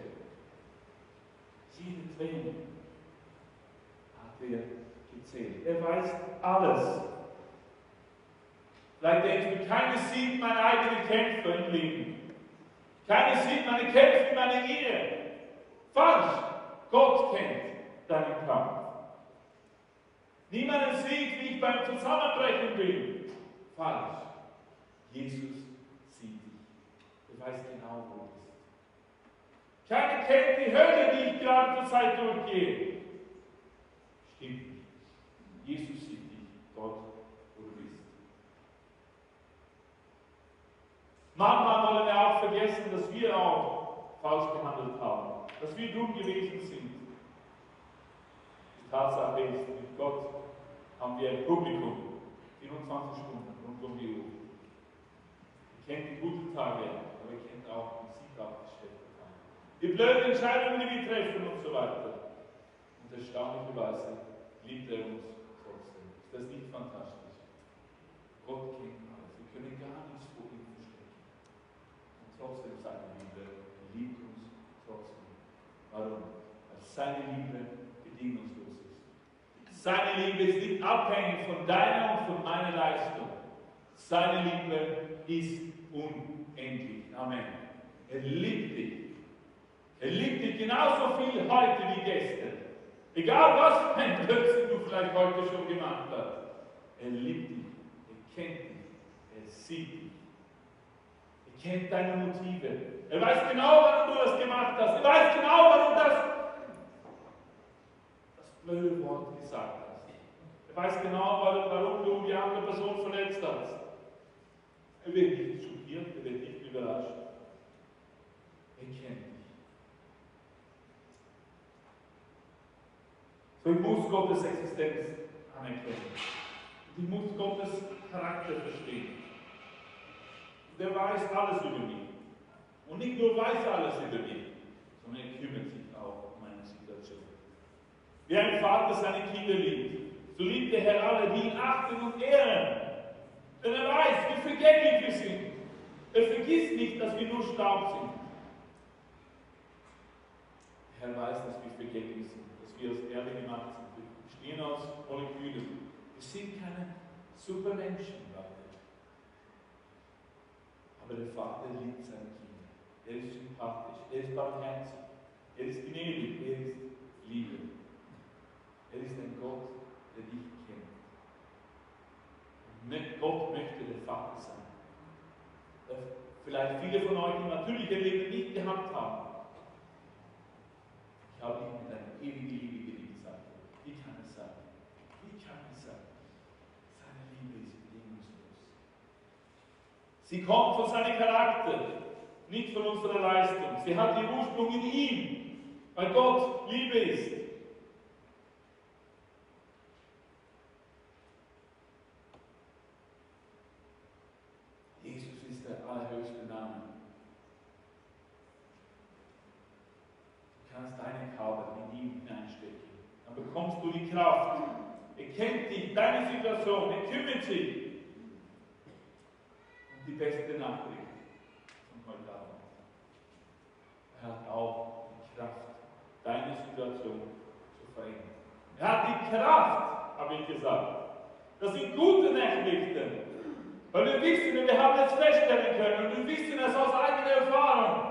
Jede Träne hat er gezählt. Er weiß alles. Vielleicht denkst du, keiner sieht meine eigenen Kämpfe im Leben. Keiner sieht meine Kämpfe in meiner Ehe. Falsch. Gott kennt deinen Kampf. Niemand sieht, wie ich beim Zusammenbrechen bin. Falsch. Jesus Er weiß genau, wo du bist. Keiner kennt die Hölle, die ich gerade zur Zeit durchgehe. Stimmt nicht. Jesus sieht dich dort, wo du bist. Manchmal wollen wir auch vergessen, dass wir auch falsch gehandelt haben. Dass wir dumm gewesen sind. Die Tatsache ist, mit Gott haben wir ein Publikum, 24 Stunden rund um die Uhr. Ihr kennt die guten Tage, auf den Sieg abgesteckt haben. Die blöden Entscheidungen, die wir treffen und so weiter. Und erstaunlicherweise liebt er uns trotzdem. Ist das nicht fantastisch? Gott kennt alles. Wir können gar nichts vor ihm verstecken. Und trotzdem seine Liebe liebt uns trotzdem. Warum? Weil seine Liebe bedingungslos ist. Seine Liebe ist nicht abhängig von deiner und von meiner Leistung. Seine Liebe ist unendlich. Amen. Er liebt dich. Er liebt dich genauso viel heute wie gestern. Egal was ein Blödsinn du vielleicht heute schon gemacht hast. Er liebt dich. Er kennt dich. Er sieht dich. Er kennt deine Motive. Er weiß genau, warum du das gemacht hast. Er weiß genau, warum das, das blöde Wort gesagt hast. Er weiß genau, warum du die andere Person verletzt hast. Er wird nicht schockiert, er wird nicht überrascht. Er kennt dich. So, ich muss Gottes Existenz anerkennen. Ich muss Gottes Charakter verstehen. Der weiß alles über mich. Und nicht nur weiß er alles über mich, sondern er kümmert sich auch um meine Situation. Wie ein Vater seine Kinder liebt, so liebt der Herr alle, die ihn achten und ehren. Denn er weiß, wie vergänglich wir sind. Er vergisst nicht, dass wir nur Staub sind. Der Herr weiß, dass wir vergänglich sind, dass wir aus Erde gemacht sind. Wir bestehen aus Molekülen. Wir sind keine Supermenschen, Leute. Aber der Vater liebt seine Kinder. Er ist sympathisch, er ist barmherzig, er ist gnädig, er ist Liebe. Er ist ein Gott, der dich kennt. Gott möchte der Vater sein. Vielleicht viele von euch, die natürliche Leben nicht gehabt haben. Ich habe ihn mit einer ewigen Liebe geliebt, sagt er. Wie kann es sein? Wie kann es sein? Seine Liebe ist bedingungslos. Sie kommt von seinem Charakter, nicht von unserer Leistung. Sie hat ihren Ursprung in ihm, weil Gott Liebe ist. bekommst du die Kraft. Er kennt dich, deine Sich. Und die beste Nachricht von heute Abend. Er hat auch die Kraft, deine Situation zu verändern. Er hat die Kraft, habe ich gesagt. Das sind gute Nachrichten. Weil wir wissen, wir haben es feststellen können und wir wissen es aus eigener Erfahrung.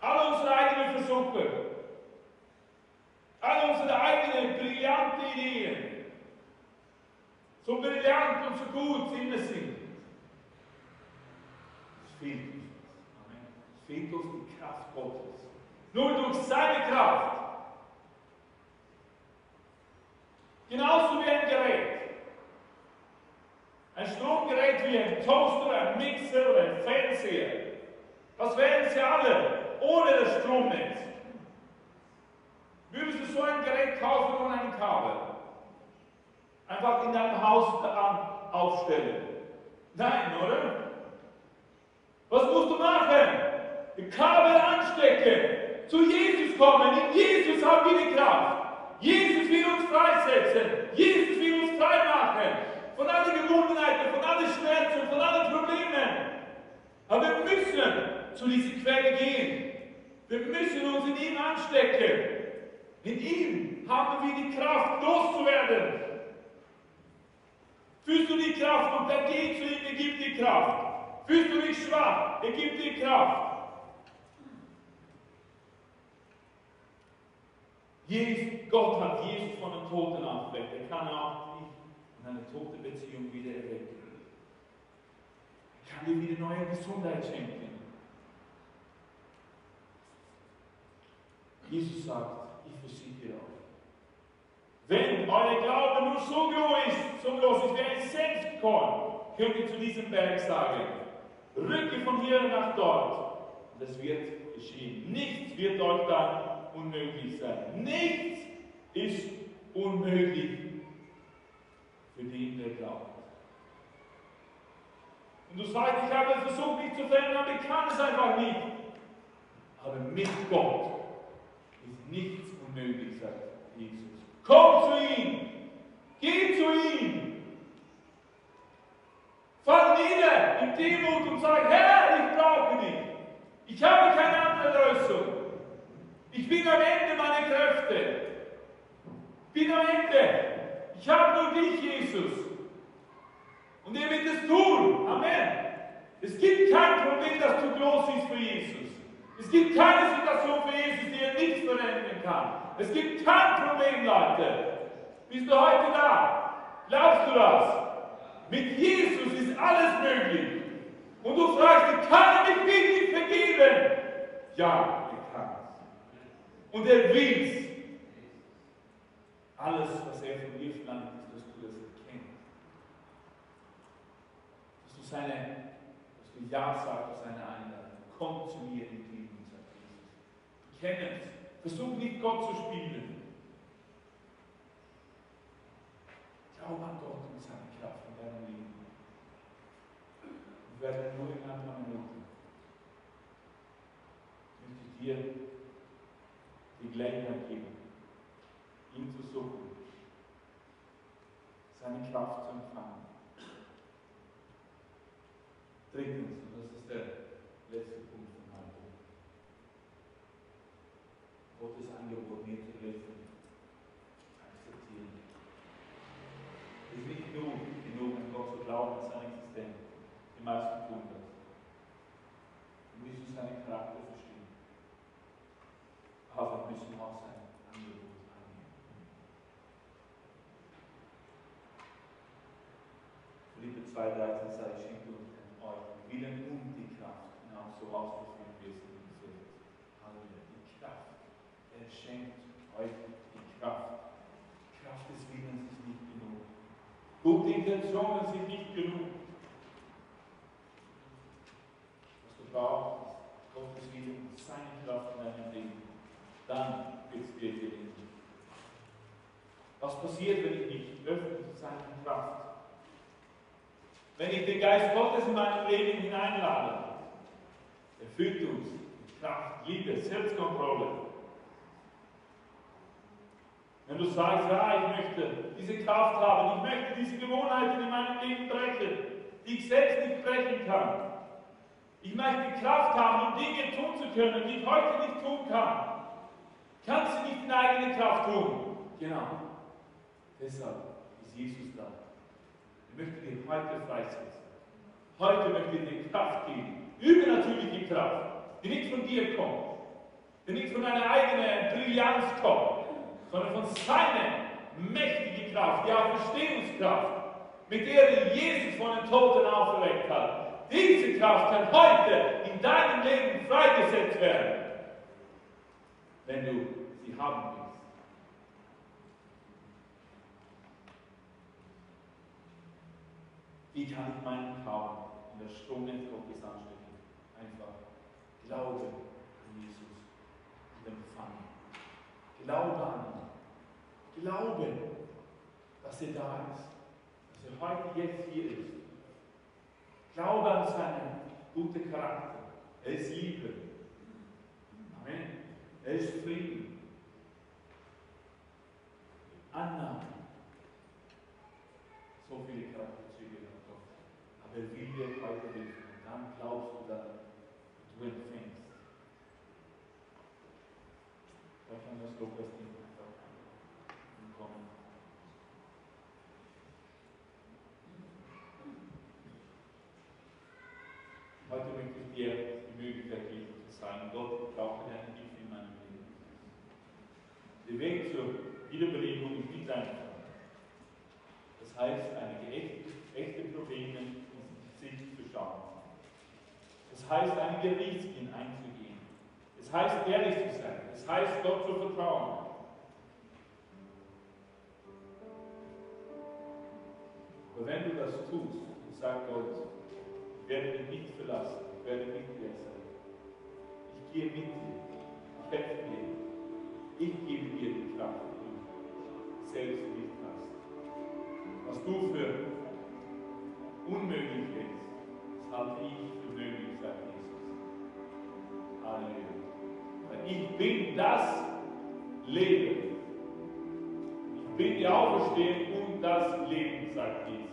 Alle unsere eigenen Versuche, All unsere eigenen brillante Ideen, so brillant und so gut sind es sind. Es fehlt uns. Es fehlt uns die Kraft Gottes. Nur durch seine Kraft. Genauso wie ein Gerät. Ein Stromgerät wie ein Toaster, ein Mixer oder ein Fernseher. Was wären sie alle ohne das Stromnetz? Würdest du so ein Gerät kaufen und ein Kabel? Einfach in deinem Haus aufstellen? Nein, oder? Was musst du machen? Die Kabel anstecken, zu Jesus kommen. In Jesus haben wir die Kraft. Jesus will uns freisetzen. Jesus will uns frei machen. Von allen Gebundenheiten, von allen Schmerzen, von allen Problemen. Aber wir müssen zu dieser Quelle gehen. Wir müssen uns in ihm anstecken. In ihm haben wir die Kraft, loszuwerden. Fühlst du die Kraft und dann geh zu ihm, er gibt dir Kraft. Fühlst du dich schwach, er gibt dir Kraft. Jesus, Gott hat Jesus von den Toten aufgeweckt. Er kann auch dich in eine tote Beziehung wieder erwecken. Er kann dir wieder neue Gesundheit schenken. Jesus sagt. Wenn euer Glaube nur so groß ist, so groß ist wie ein Senfkorn, könnt ihr zu diesem Berg sagen, rücke von hier nach dort. Und es wird geschehen. Nichts wird euch dann unmöglich sein. Nichts ist unmöglich für den, der glaubt. Und du sagst, ich habe versucht, mich zu verändern, aber ich kann es einfach nicht. Aber mit Gott ist nichts unmöglich, sagt Jesus. Komm zu ihm! Geh zu ihm! Fall nieder in Demut und sag, Herr, ich brauche dich. Ich habe keine andere Lösung. Ich bin am Ende meiner Kräfte. Bin am Ende. Ich habe nur dich, Jesus. Und er wird es tun. Amen. Es gibt kein Problem, das zu groß ist für Jesus. Es gibt keine Situation für Jesus, die er nicht verändern kann. Es gibt kein Problem, Leute. Bist du heute da? Glaubst du das? Mit Jesus ist alles möglich. Und du fragst, kann er mich wirklich vergeben? Ja, er kann es. Und er will es. Alles, was er von dir verlangt, ist, dass du das erkennst. Dass du seine, dass du Ja sagst seine Einladung. Komm zu mir in Es. Versuch nicht Gott zu spielen. Glaube an Gott und seine Kraft in deinem Leben. Wir werden nur in ein paar Minuten. Ich möchte dir die Gelegenheit geben, ihn zu suchen, seine Kraft zu empfangen. Drittens, und das ist der letzte Punkt Angebot mitzuhelfen, akzeptieren. Es ist nicht genug, genug an Gott zu glauben, an seine Existenz. Die meisten tun das. Wir müssen seinen Charakter verstehen. Aber wir müssen auch sein Angebot annehmen. Liebe 2, 13. Intentionen sind nicht genug. Was du brauchst, ist Gottes Willen, seine Kraft in deinem Leben. Dann wird es dir gelingen. Was passiert, wenn ich nicht öffne zu seiner Kraft? Wenn ich den Geist Gottes in meinem Leben hineinlade, er führt uns mit Kraft, Liebe, Selbstkontrolle. Du sagst, ja, ich möchte diese Kraft haben, ich möchte diese Gewohnheiten in meinem Leben brechen, die ich selbst nicht brechen kann. Ich möchte Kraft haben, um Dinge tun zu können, die ich heute nicht tun kann. Kannst du nicht in eigene Kraft tun? Genau. Deshalb ist Jesus da. Er möchte dich heute freisetzen. Heute möchte er dir Kraft geben. Übernatürliche Kraft, die nicht von dir kommt, die nicht von deiner eigenen Brillanz kommt, sondern von seiner mächtigen Kraft, die Auferstehungskraft, mit der er Jesus von den Toten auferweckt hat. Diese Kraft kann heute in deinem Leben freigesetzt werden, wenn du sie haben willst. Wie kann ich meinen Glauben in der Stunde Gottes anstecken? Einfach Glaube an Jesus und empfangen. Glaube an ihn. Glaube, dass er da ist. Dass er heute jetzt hier ist. Glaube an seinen guten Charakter. Er ist Liebe. Amen. Er ist Frieden. Annahme. So viele Charakterzüge Gott. Aber er will dir heute. Und dann glaubst du dann, du empfängst. Das Lobpreisteam einfach kommen. Heute möchte ich dir die Möglichkeit geben zu sagen, Gott, ich brauche deine Hilfe in meinem Leben. Der Weg zur Wiederbelebung ist nicht einfach. Das heißt, einige echte, Probleme ins Gesicht zu schauen. Das heißt, einige Risiken einzugehen. Es heißt, ehrlich zu sein. Es heißt, Gott zu vertrauen. Aber wenn du das tust und sagst Gott, ich werde dich nicht verlassen, ich werde mit dir sein. Ich gehe mit dir, ich helfe dir, ich gebe dir die Kraft, die du selbst nicht hast. Was du für unmöglich hältst, das halte ich für möglich, sagt Jesus. Halleluja. Ich bin das Leben. Ich bin die Auferstehung und das Leben, sagt Jesus.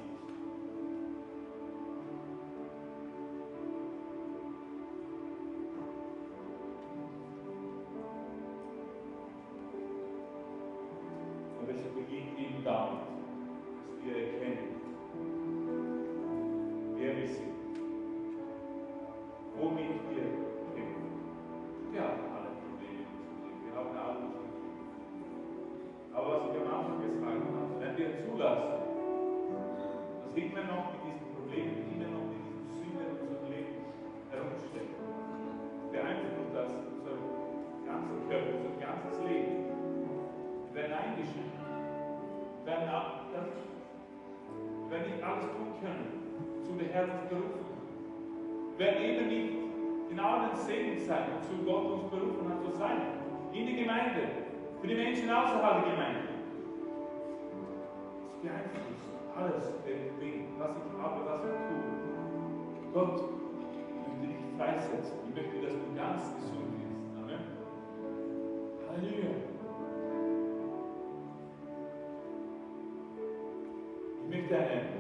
beeinflusst. Alles, den Weg, was ich habe, was ich tue. Gott möchte dich freisetzen. Ich möchte, dass du ganz gesund bist. Amen. Halleluja. Ich möchte eine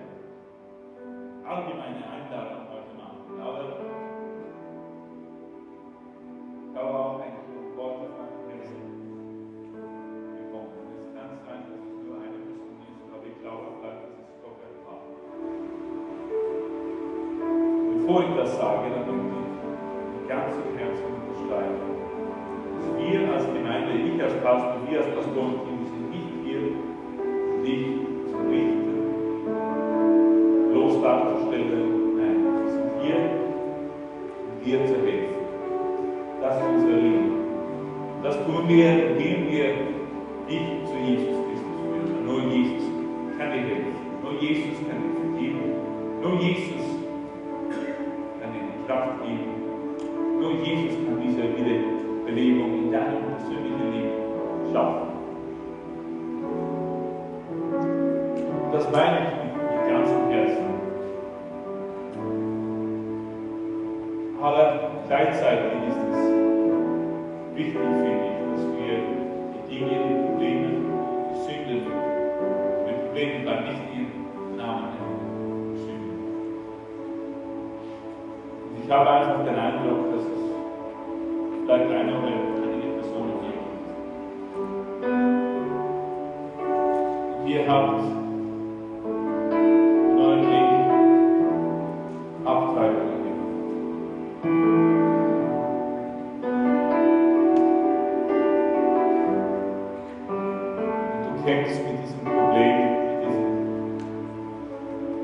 diesem Problem, mit diesem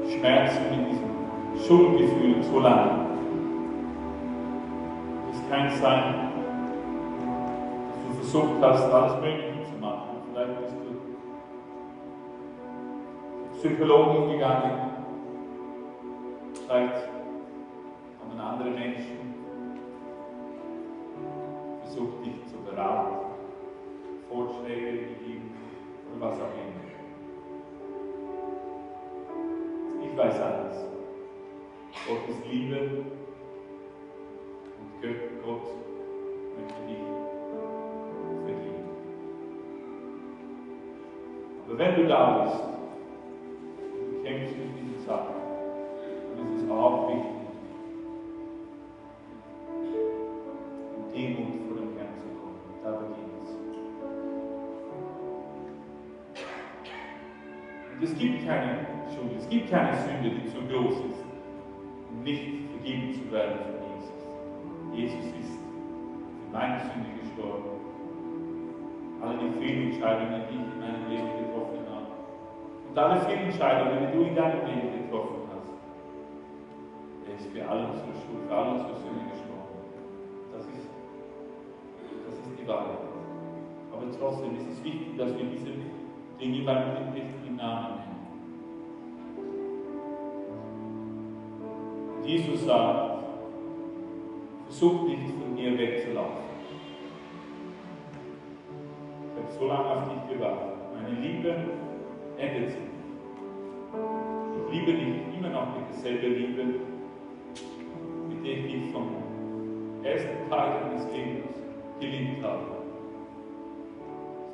Schmerz, mit diesem Schuldgefühl zu lange. Es kann sein, dass du versucht hast, alles Mögliche zu machen. Vielleicht bist du Psychologen gegangen, vielleicht haben andere Menschen Entscheidungen, die ich in meinem Leben getroffen habe. Und alle Fehlentscheidungen, die du in deinem Leben getroffen hast. Er ist für all unsere Schuld, für all unsere Sünde gestorben. Das ist, das ist die Wahrheit. Aber trotzdem ist es wichtig, dass wir diese Dinge beim richtigen Namen nennen. Jesus sagt, versuch nicht von mir wegzulaufen so lange auf dich gewartet. Meine Liebe endet sich. Ich liebe dich immer noch mit derselben Liebe, mit der ich dich vom ersten Tag meines Lebens geliebt habe.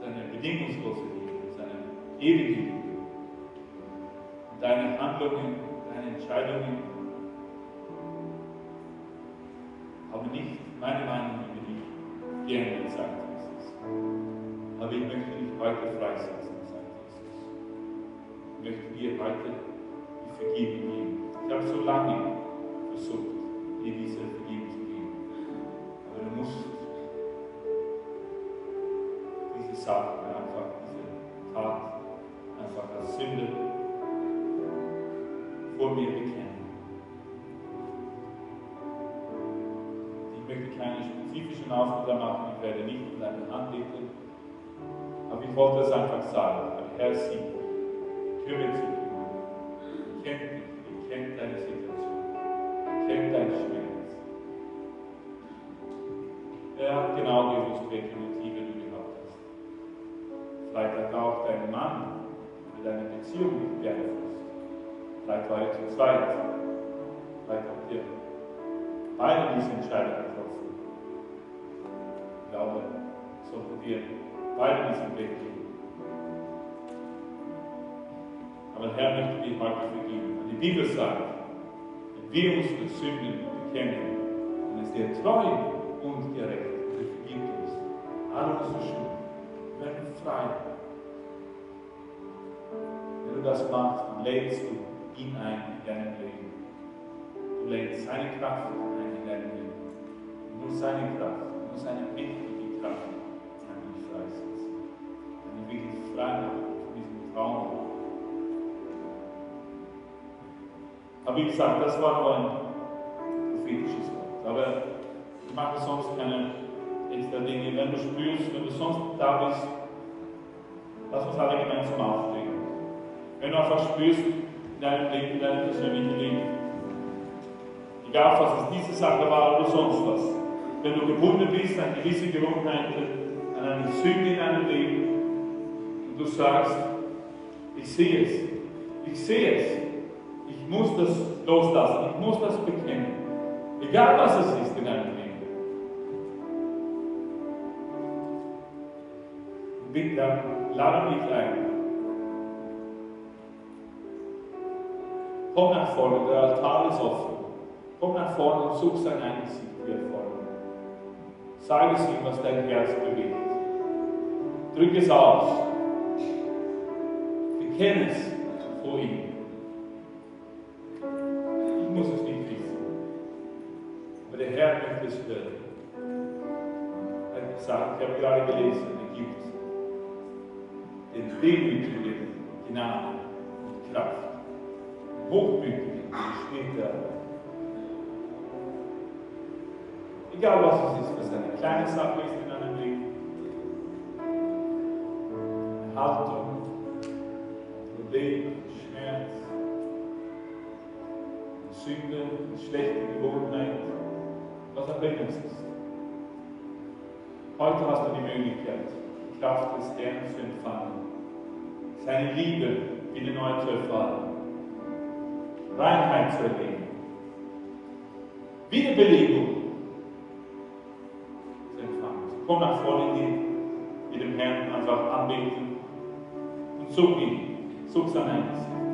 Seine bedingungslose Liebe, seine ewige Liebe. Und deine Handlungen, deine Entscheidungen haben nicht meine Meinung über dich geändert, sagt damit möchte ich heute freisetzen, sagt Jesus. Ich möchte dir heute die Vergebung geben. Ich habe so lange versucht, dir diese sagen. Der Herr sieht, kümmert sich um dich, kennt dich, kennt deine Situation, kennt deinen Schmerz. Er hat genau gewusst, welche Motive du gehabt hast. Vielleicht hat auch dein Mann oder deine Beziehung nicht beeinflusst. Vielleicht war ihr zu zweit. Vielleicht habt ihr beide diese Entscheidung getroffen. Ich glaube, sollten wir beide diesen Weg gehen. Herr möchte dir heute vergeben. Und die Bibel sagt, wenn wir unsere Sünden bekennen, dann ist er treu und gerecht. Und er vergibt uns alle unsere Schuld. Wir werden frei. Wenn du das machst, dann lädst du ihn ein in deinem Leben. Du lädst seine Kraft ein in deinem Leben. Und nur seine Kraft, nur seine mächtige Kraft kann dich freisetzen. Kann dich wirklich frei machen Aber wie gesagt, das war nur ein prophetisches Wort. Aber ich mache sonst keine extra Dinge. Wenn du spürst, wenn du sonst da bist, lass uns alle gemeinsam aufstehen. Wenn du einfach spürst, in deinem Leben, in deinem persönlichen Leben. Egal, was es diese Sache war oder sonst was. Wenn du gebunden bist an gewisse Gewohnheiten, an eine Sünde in deinem Leben und du sagst, ich sehe es, ich sehe es, ich muss das loslassen, ich muss das bekennen. Egal, was es ist in deinem Leben. Bitte, lade mich ein. Komm nach vorne, der Altar ist offen. Komm nach vorne und such sein Angesicht hier vorne. Sag es ihm, was dein Herz bewegt. Drück es aus. Bekenne es vor ihm. Der Herr möchte es hören. Er hat gesagt, ich habe gerade gelesen, er gibt den Demütigen Gnade und Kraft. Hochmütigen steht da. Egal was es ist, was eine kleine Sache ist in einem Leben. Haltung, Problem, Schmerz, Sünde, schlechte Gewohnheit, ist. Heute hast du die Möglichkeit, die Kraft des Herrn zu empfangen, seine Liebe wieder neu zu erfahren, Reinheit zu erleben, Wiederbelebung zu empfangen. So komm nach vorne hin, mit dem Herrn einfach anbeten und such ihn, such sein Angesicht.